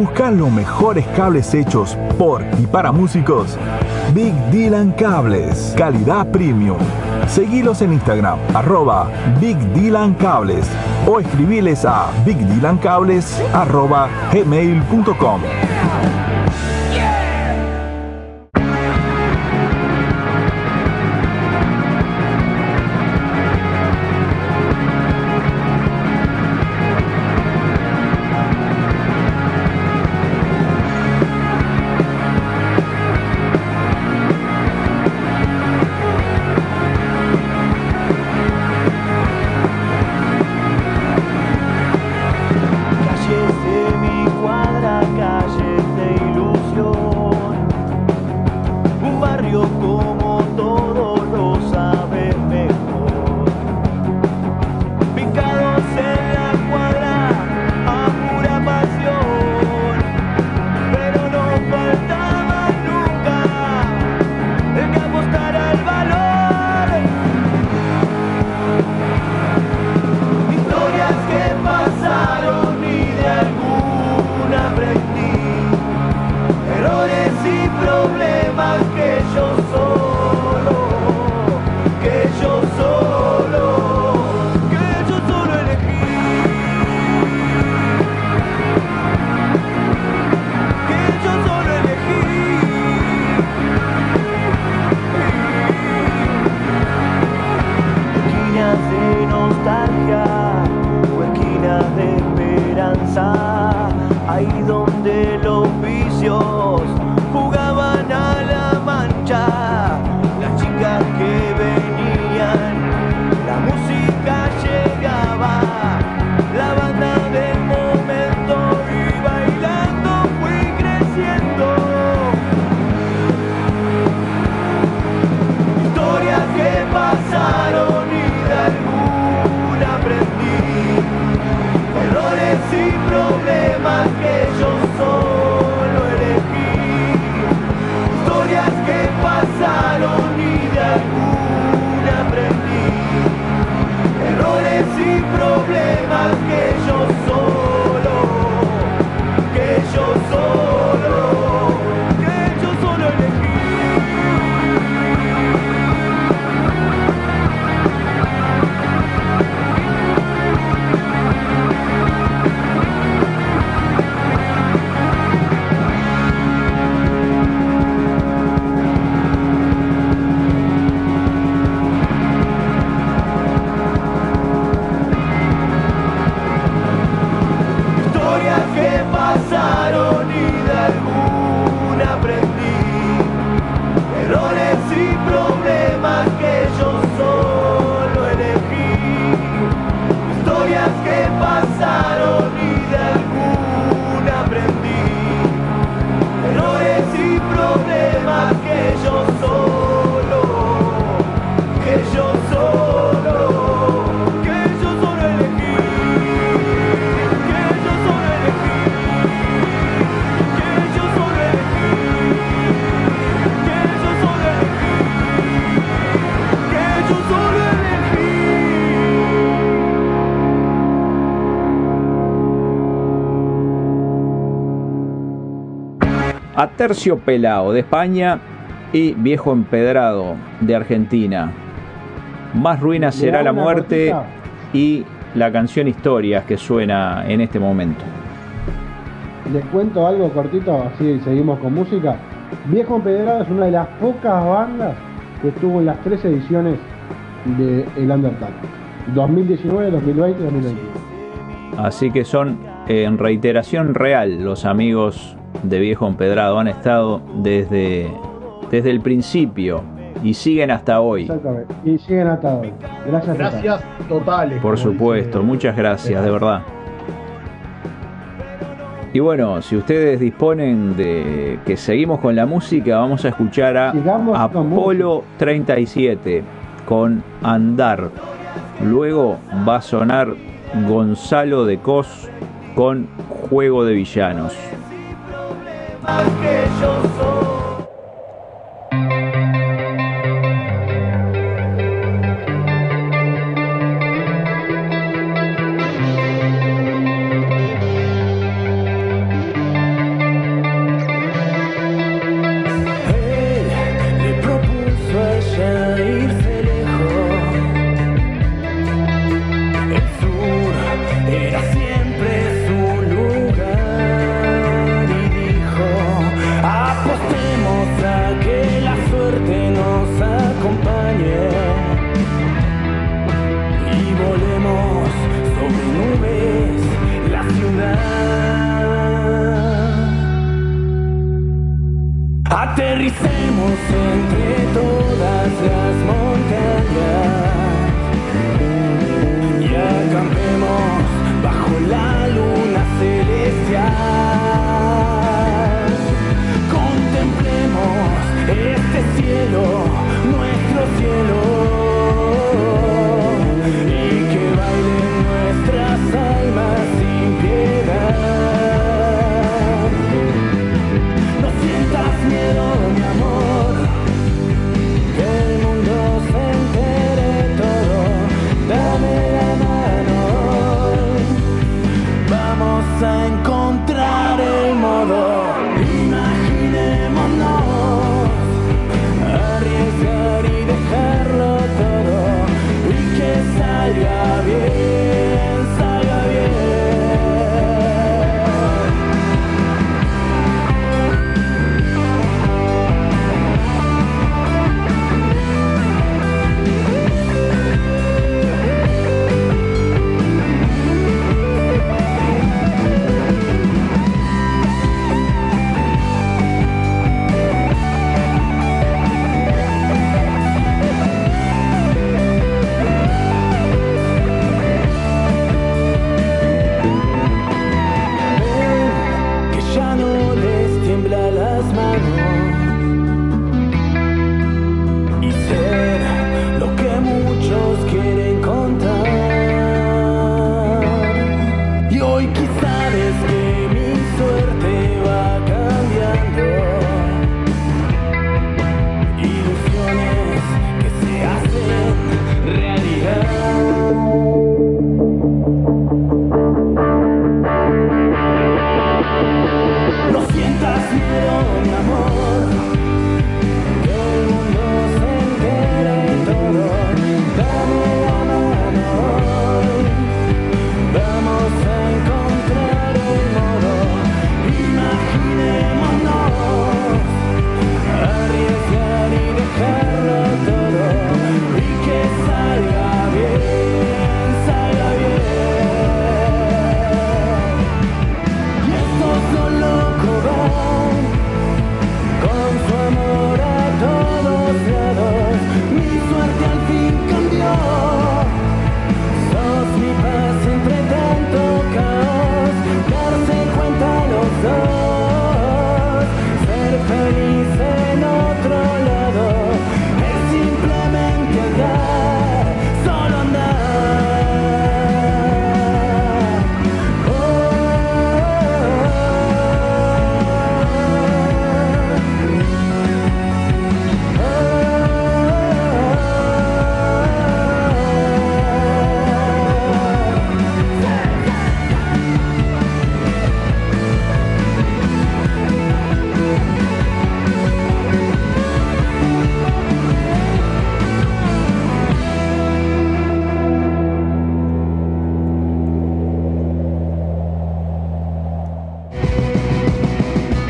buscas los mejores cables hechos por y para músicos, Big Dylan Cables, calidad premium. Seguilos en Instagram, arroba Big Dylan Cables o escribiles a bigdylancables arroba gmail.com.
a
Tercio Pelao de España y Viejo Empedrado de Argentina. Más ruina será la muerte y la canción Historias que suena en este momento.
Les cuento algo cortito, así seguimos con música. Viejo Empedrado es una de las pocas bandas que estuvo en las tres ediciones de El Undertale. 2019, 2020 y 2021.
Así que son en reiteración real los amigos de Viejo Empedrado. Han estado desde, desde el principio y siguen hasta hoy.
Exactamente. Y siguen hasta hoy. Gracias,
Gracias totales.
Por supuesto,
dice-
muchas gracias, de verdad. Y bueno, si ustedes disponen de que seguimos con la música, vamos a escuchar a
Sigamos
Apolo 37 con Andar. Luego va a sonar Gonzalo de Cos con Juego de Villanos.
Que yo soy.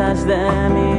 Las musas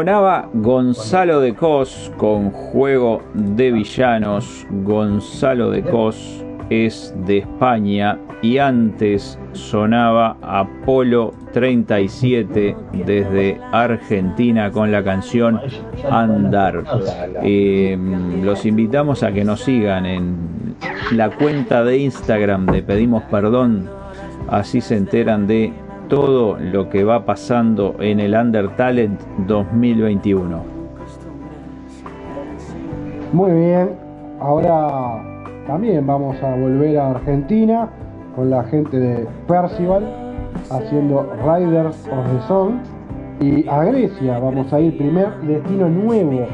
Sonaba Gonzalo de Cos con Juego de Villanos. Gonzalo de Cos es de España y antes sonaba Apolo 37 desde Argentina con la canción Andar. Eh, los invitamos a que nos sigan en la cuenta de Instagram de Pedimos Perdón, así se enteran de todo lo que va pasando en el Under Talent 2021.
Muy bien, ahora también vamos a volver a Argentina con la gente de Percival haciendo Riders of the Sun Y a Grecia vamos a ir, primer destino nuevo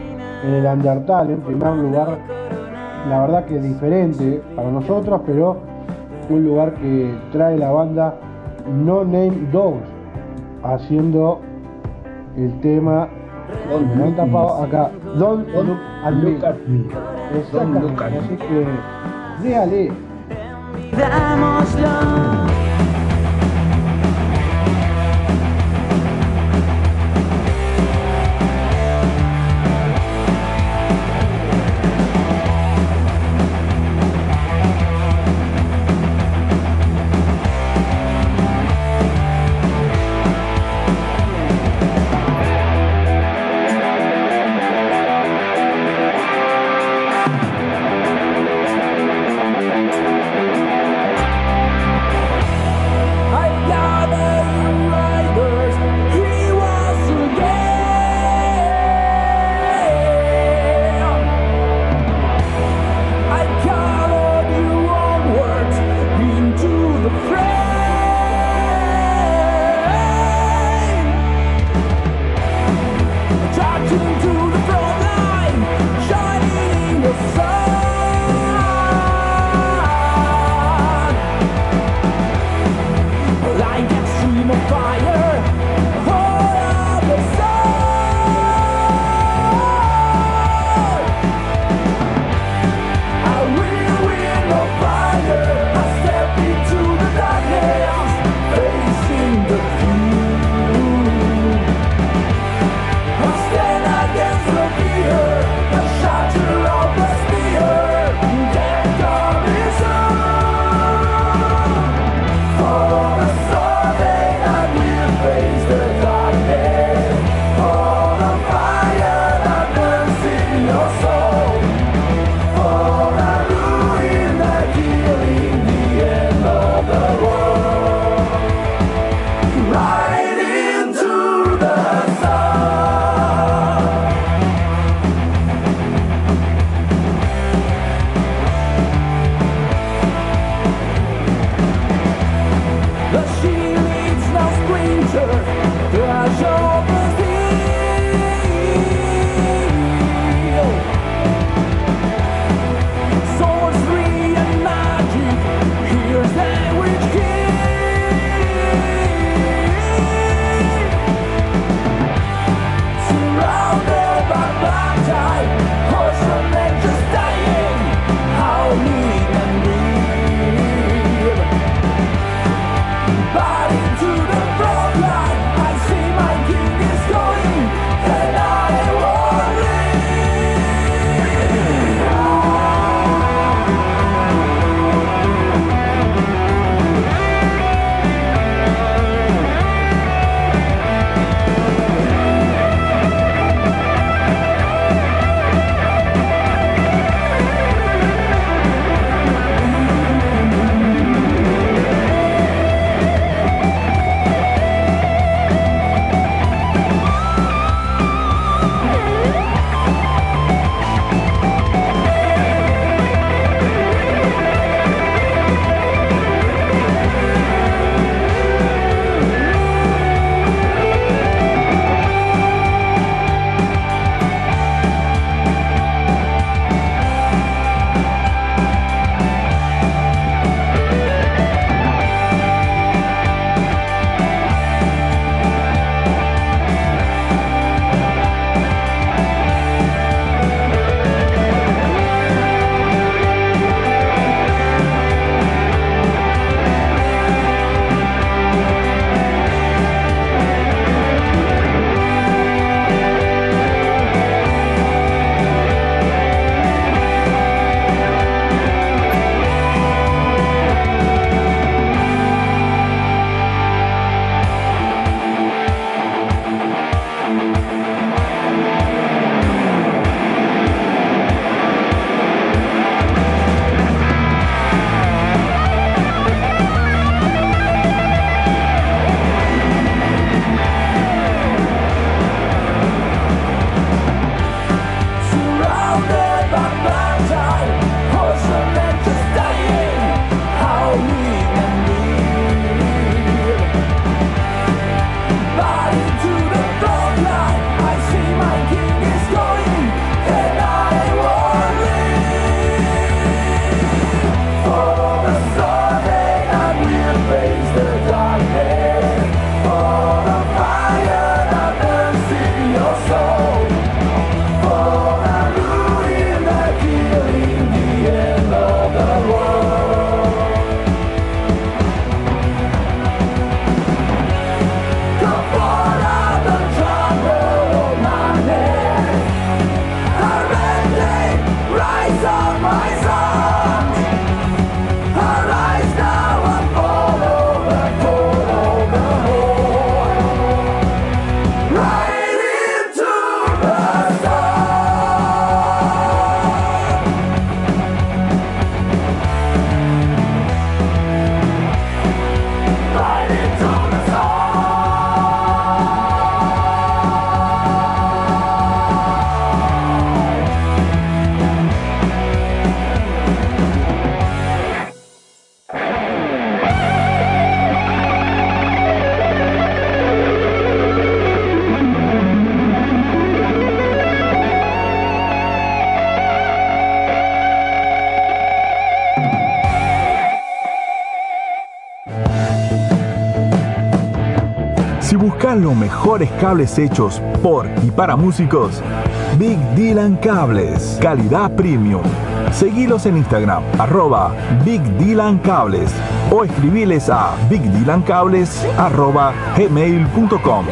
en el Undertale, en primer lugar, la verdad que diferente para nosotros, pero un lugar que trae la banda No Name Dogs, haciendo el tema me han tapado acá, Don't,
Don't
Look at
look
Me.
at me.
Exactamente,
Don't look at me.
así que déjale.
love. los mejores cables hechos por y para músicos, Big Dylan Cables, calidad premium. Seguilos en Instagram, arroba Big Dylan Cables o escribiles a bigdylancables arroba gmail.com.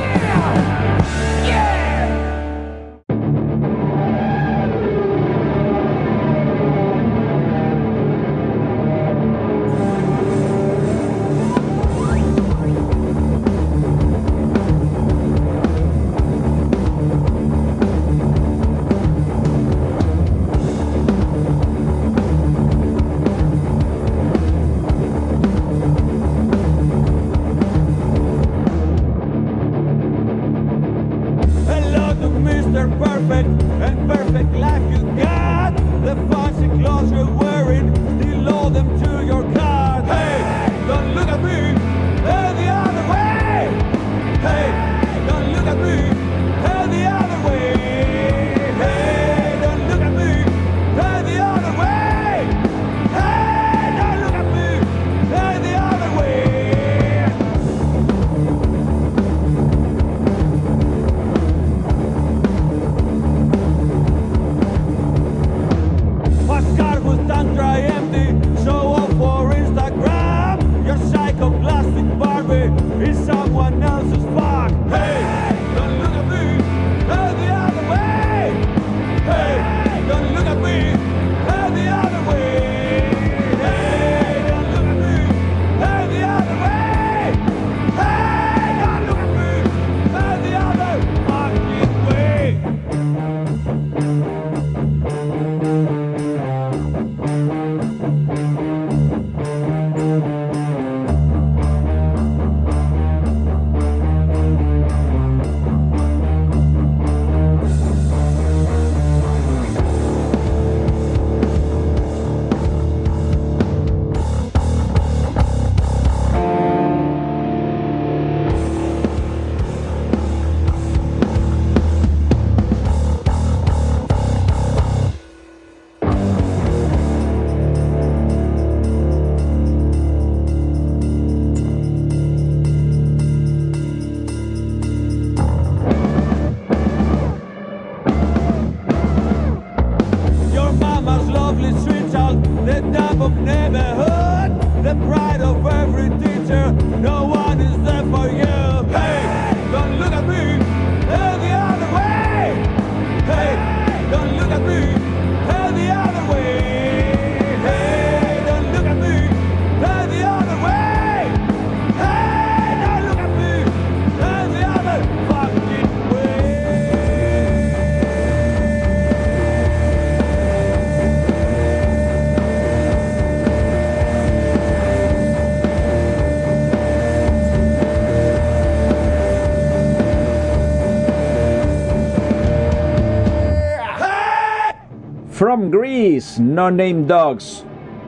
From Greece, No Name Dogs,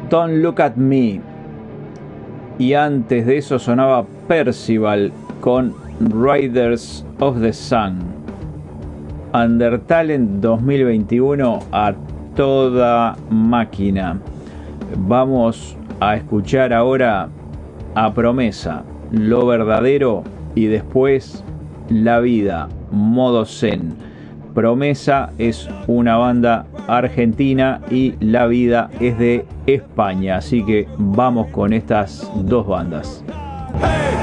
Don't Look at Me. Y antes de eso sonaba Percival con Riders of the Sun. Undertalent 2021 a toda máquina. Vamos a escuchar ahora a Promesa, lo verdadero y después la vida, modo zen. Promesa es una banda argentina y La Vida es de España. Así que vamos con estas dos bandas.
Hey,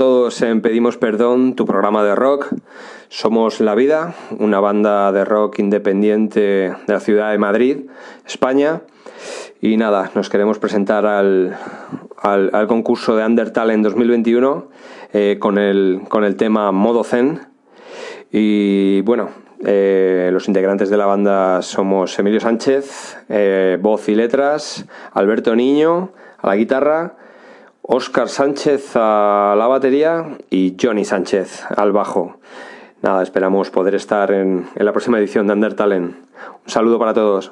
todos en Pedimos Perdón, tu programa de rock. Somos La Vida, una banda de rock independiente de la ciudad de Madrid, España. Y nada, nos queremos presentar al, al, concurso de Undertalent 2021 eh, con, el, con el tema Modo Zen. Y bueno, eh, los integrantes de la banda somos Emilio Sánchez, eh, voz y letras, Alberto Niño a la guitarra, Óscar Sánchez a la batería y Johnny Sánchez al bajo. Nada, esperamos poder estar en, en la próxima edición de Undertalent. Un saludo para todos.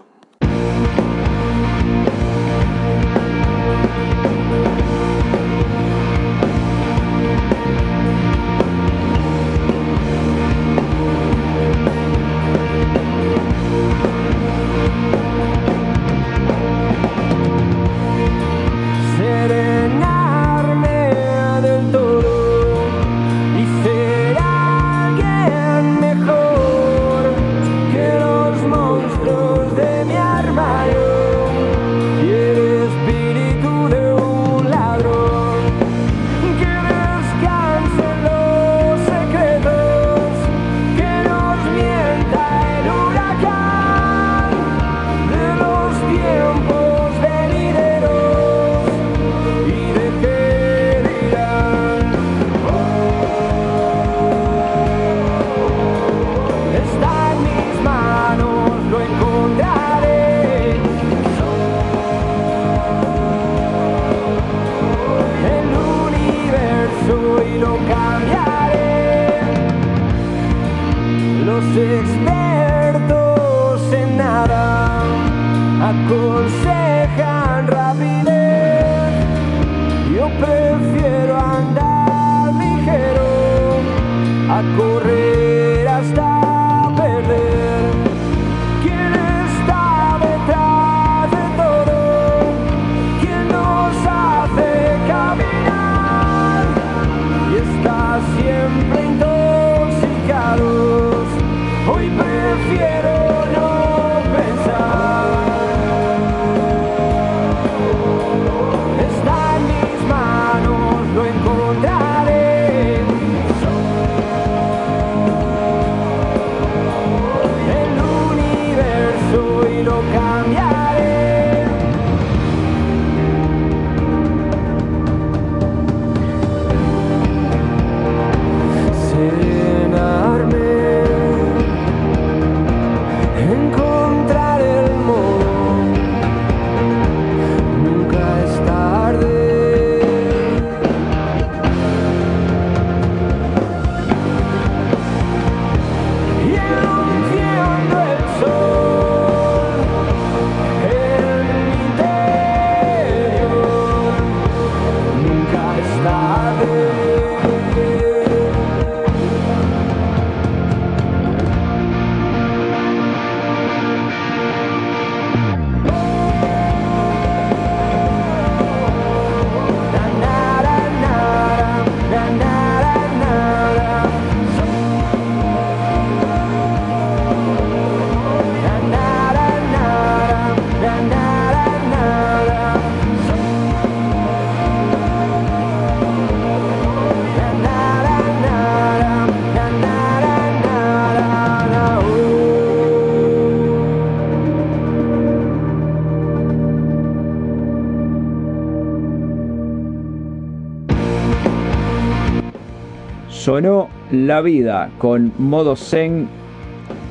Sonó La Vida con modo Zen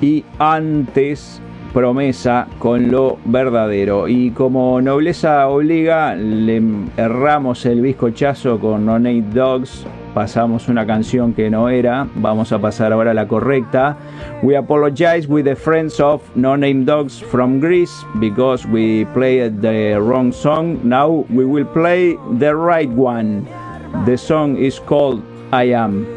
y antes promesa con lo verdadero. Y como nobleza obliga, le erramos el bizcochazo con No Name Dogs. Pasamos una canción que no era. Vamos a pasar ahora a la correcta. We apologize with the friends of No Name Dogs from Greece because we played the wrong song. Now we will play the right one. The song is called I Am.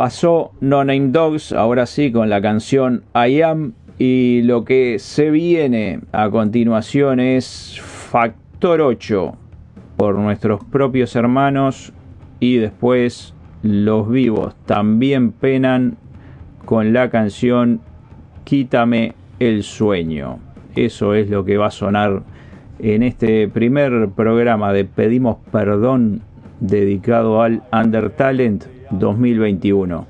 pasó No Name Dogs, ahora sí con la canción I Am. Y lo que se viene a continuación es Factor 8 por nuestros propios hermanos y después los vivos también penan con la canción Quítame el sueño. Eso es lo que va a sonar en este primer programa de Pedimos Perdón dedicado al Undertalent 2021.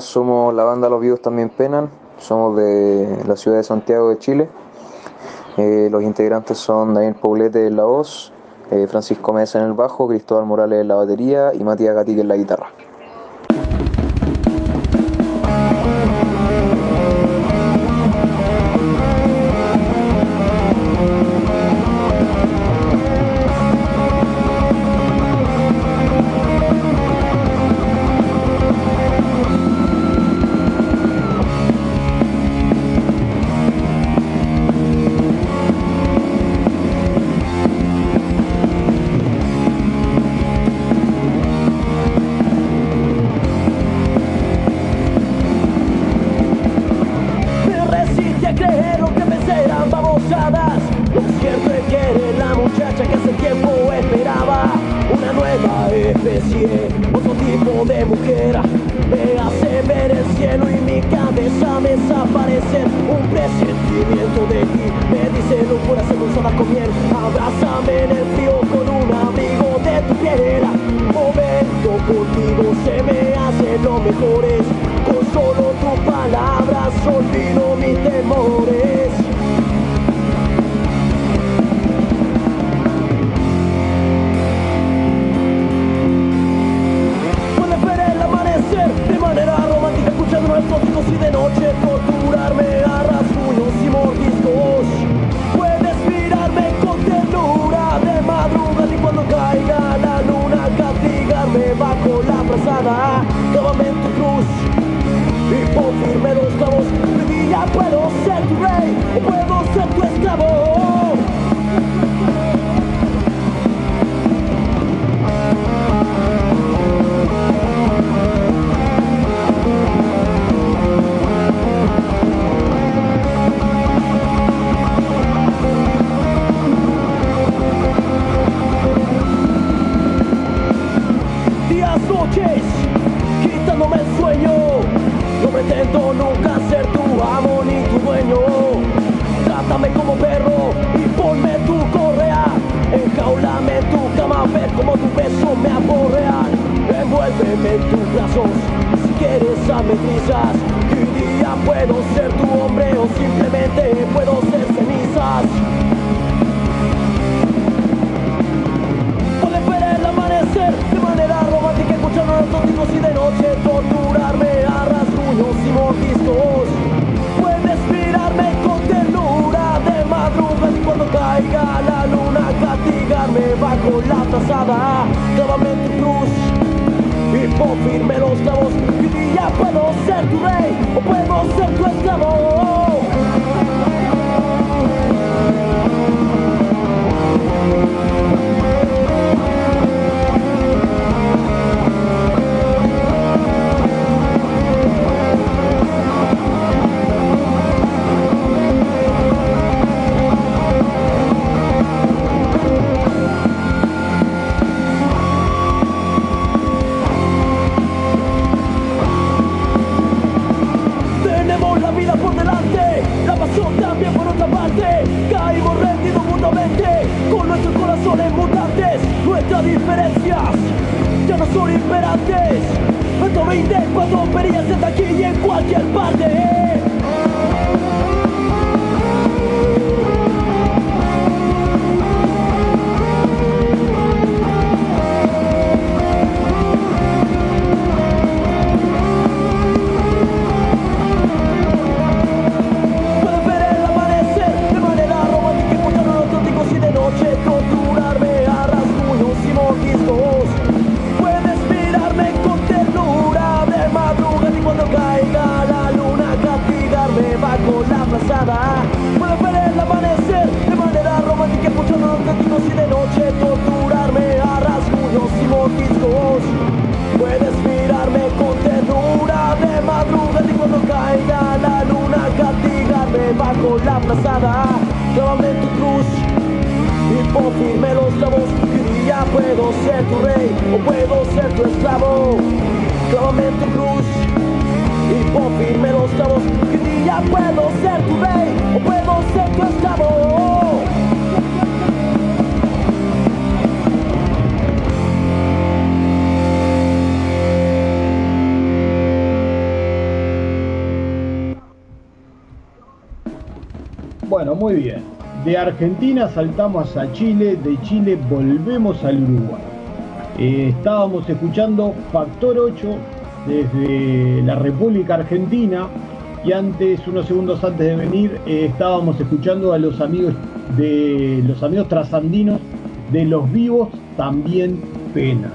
Somos la banda Los Vivos también penan, somos de la ciudad de Santiago de Chile. Eh, los integrantes son Daniel Poblete en la voz, eh, Francisco Mesa en el bajo, Cristóbal Morales en la batería y Matías Gatica en la guitarra.
Argentina saltamos a Chile, de Chile volvemos al Uruguay. Eh, estábamos escuchando Factor 8 desde la República Argentina y antes, unos segundos antes de venir, eh, estábamos escuchando a los amigos de los amigos trasandinos de los vivos también pena.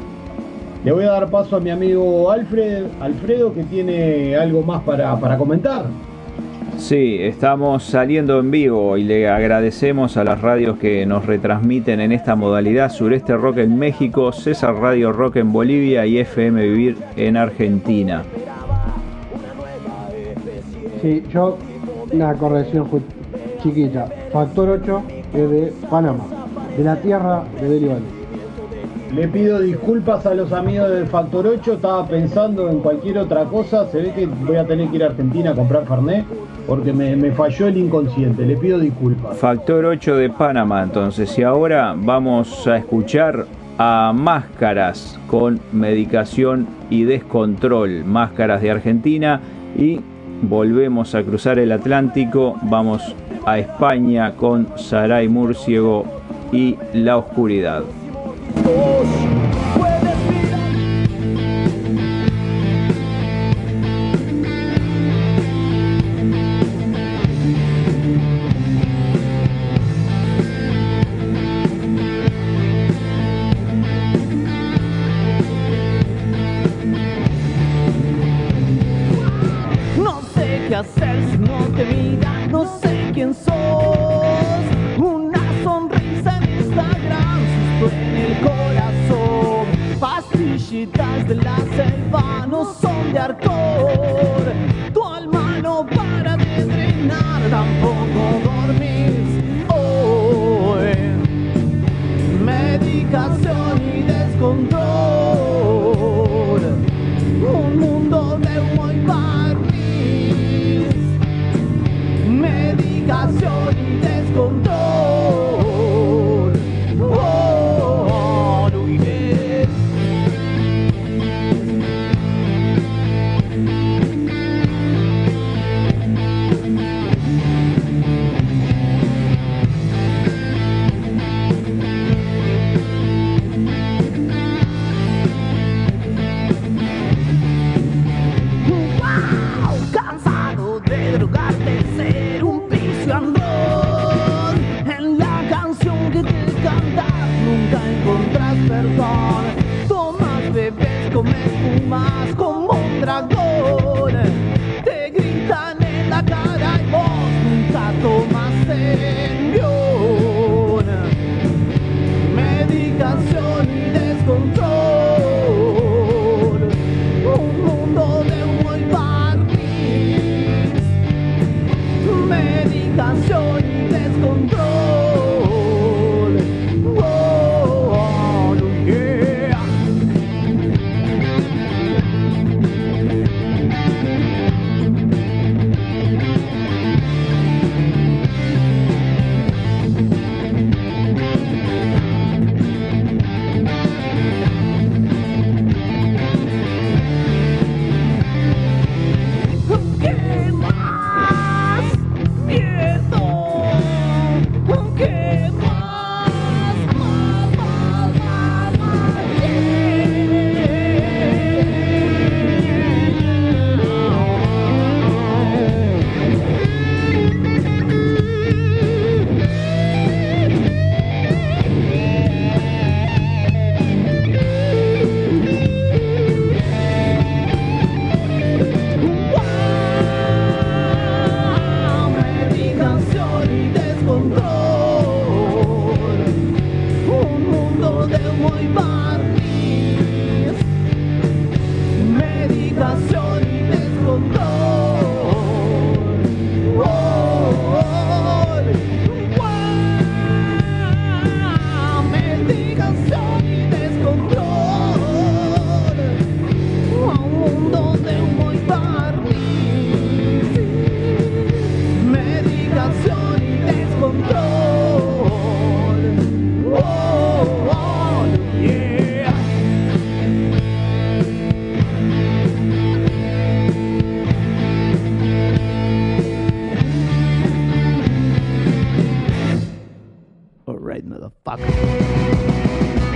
Le voy a dar paso a mi amigo Alfred, Alfredo que tiene algo más para, para comentar.
Sí, estamos saliendo en vivo y le agradecemos a las radios que nos retransmiten en esta modalidad Sureste Rock en México, César Radio Rock en Bolivia y FM Vivir en Argentina.
Sí, yo una corrección chiquita. Factor 8 es de Panamá, de la tierra de Valdés.
Le pido disculpas a los amigos del Factor 8, estaba pensando en cualquier otra cosa, se ve que voy a tener que ir a Argentina a comprar Fernet porque me, me falló el inconsciente, le pido disculpas.
Factor 8 de Panamá, entonces. Y ahora vamos a escuchar a Máscaras con medicación y descontrol. Máscaras de Argentina. Y volvemos a cruzar el Atlántico. Vamos a España con Saray Murciego y La Oscuridad.
No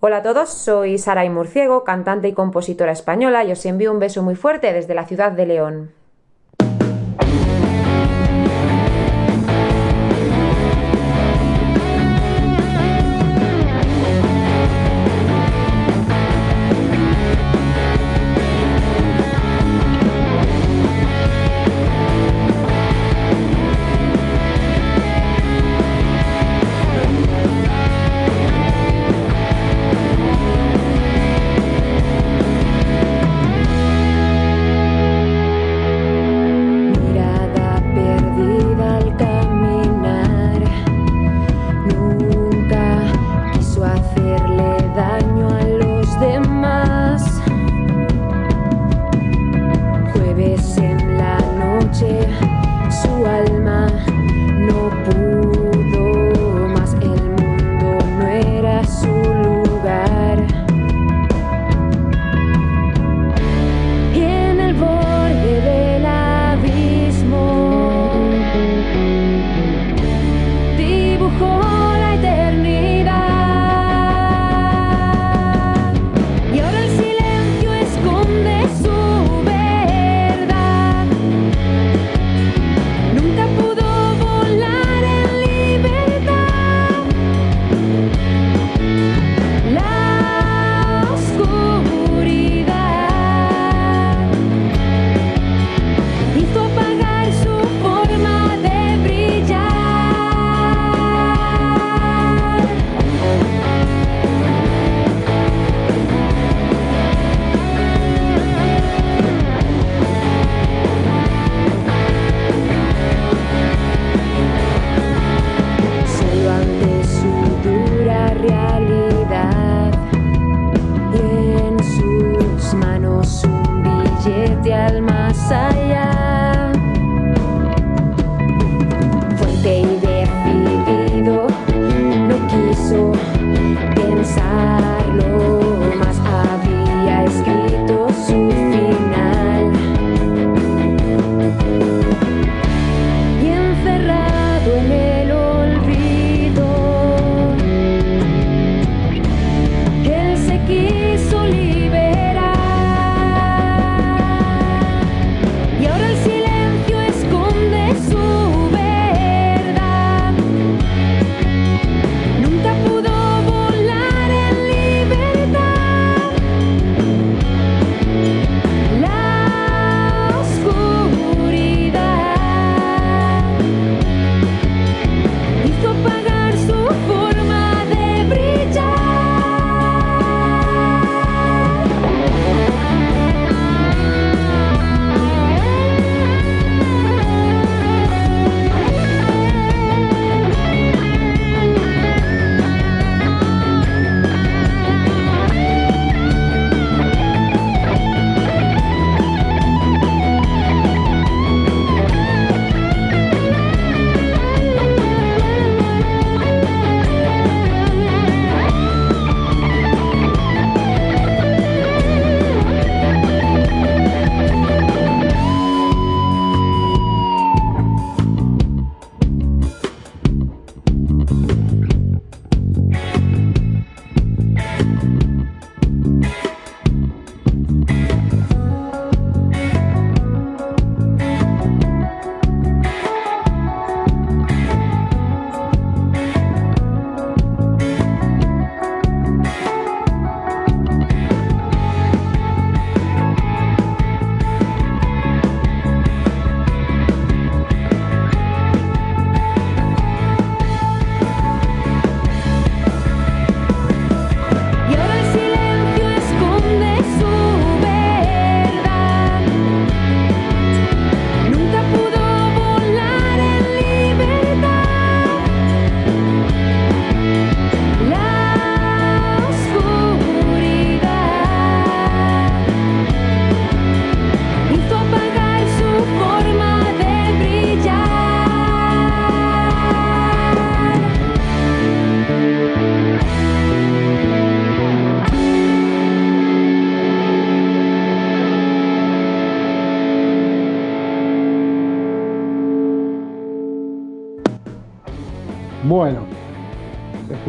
Hola a todos, soy Saray Murciego, cantante y compositora española y os envío un beso muy fuerte desde la ciudad de León.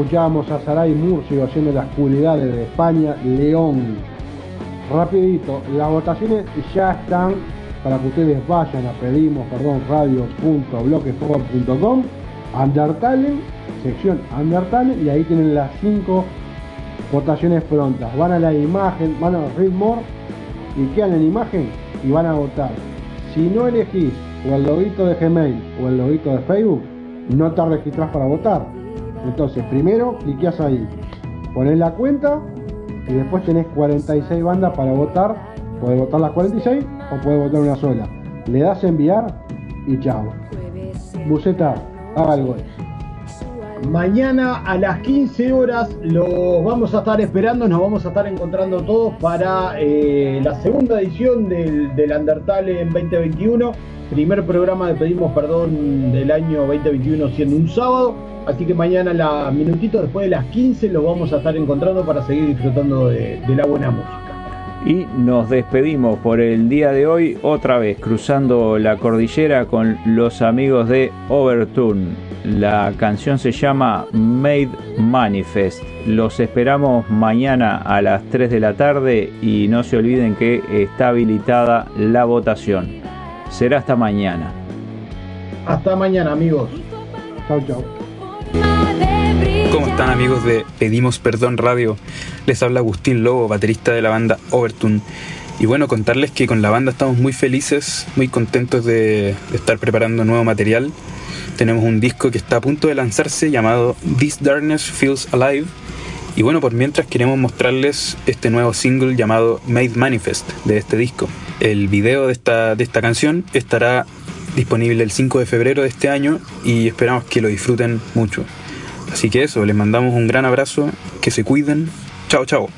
Escuchábamos a Saray Murcio haciendo las cualidades de España, León. Rapidito, las votaciones ya están para que ustedes vayan a pedimos, perdón, radio.bloquesport.com, Undertale, sección Undertale, y ahí tienen las cinco votaciones prontas. Van a la imagen, van a Read More y quedan en imagen y van a votar. Si no elegís o el loguito de Gmail o el loguito de Facebook, no te registras para votar. Entonces, primero cliqueas ahí, pones la cuenta y después tenés 46 bandas para votar. Podés votar las 46 o podés votar una sola. Le das a enviar y chao. Buceta, haga el gol.
Mañana a las 15 horas los vamos a estar esperando, nos vamos a estar encontrando todos para eh, la segunda edición del, del Undertale en 2021. Primer programa de Pedimos Perdón del año 2021 siendo un sábado. Así que mañana, la minutito después de las 15, los vamos a estar encontrando para seguir disfrutando de, de la buena música.
Y nos despedimos por el día de hoy, otra vez cruzando la cordillera con los amigos de Overtune. La canción se llama Made Manifest. Los esperamos mañana a las 3 de la tarde y no se olviden que está habilitada la votación. Será hasta mañana.
Hasta mañana, amigos.
Chau, chau.
¿Cómo están amigos de Pedimos Perdón Radio? Les habla Agustín Lobo, baterista de la banda Overtune. Y bueno, contarles que con la banda estamos muy felices, muy contentos de, estar preparando nuevo material. Tenemos un disco que está a punto de lanzarse llamado This Darkness Feels Alive. Y bueno, por mientras queremos mostrarles este nuevo single llamado Made Manifest de este disco. El video de esta, de esta canción estará disponible el 5 de febrero de este año y esperamos que lo disfruten mucho. Así que eso, les mandamos un gran abrazo, que se cuiden. Chao, chao.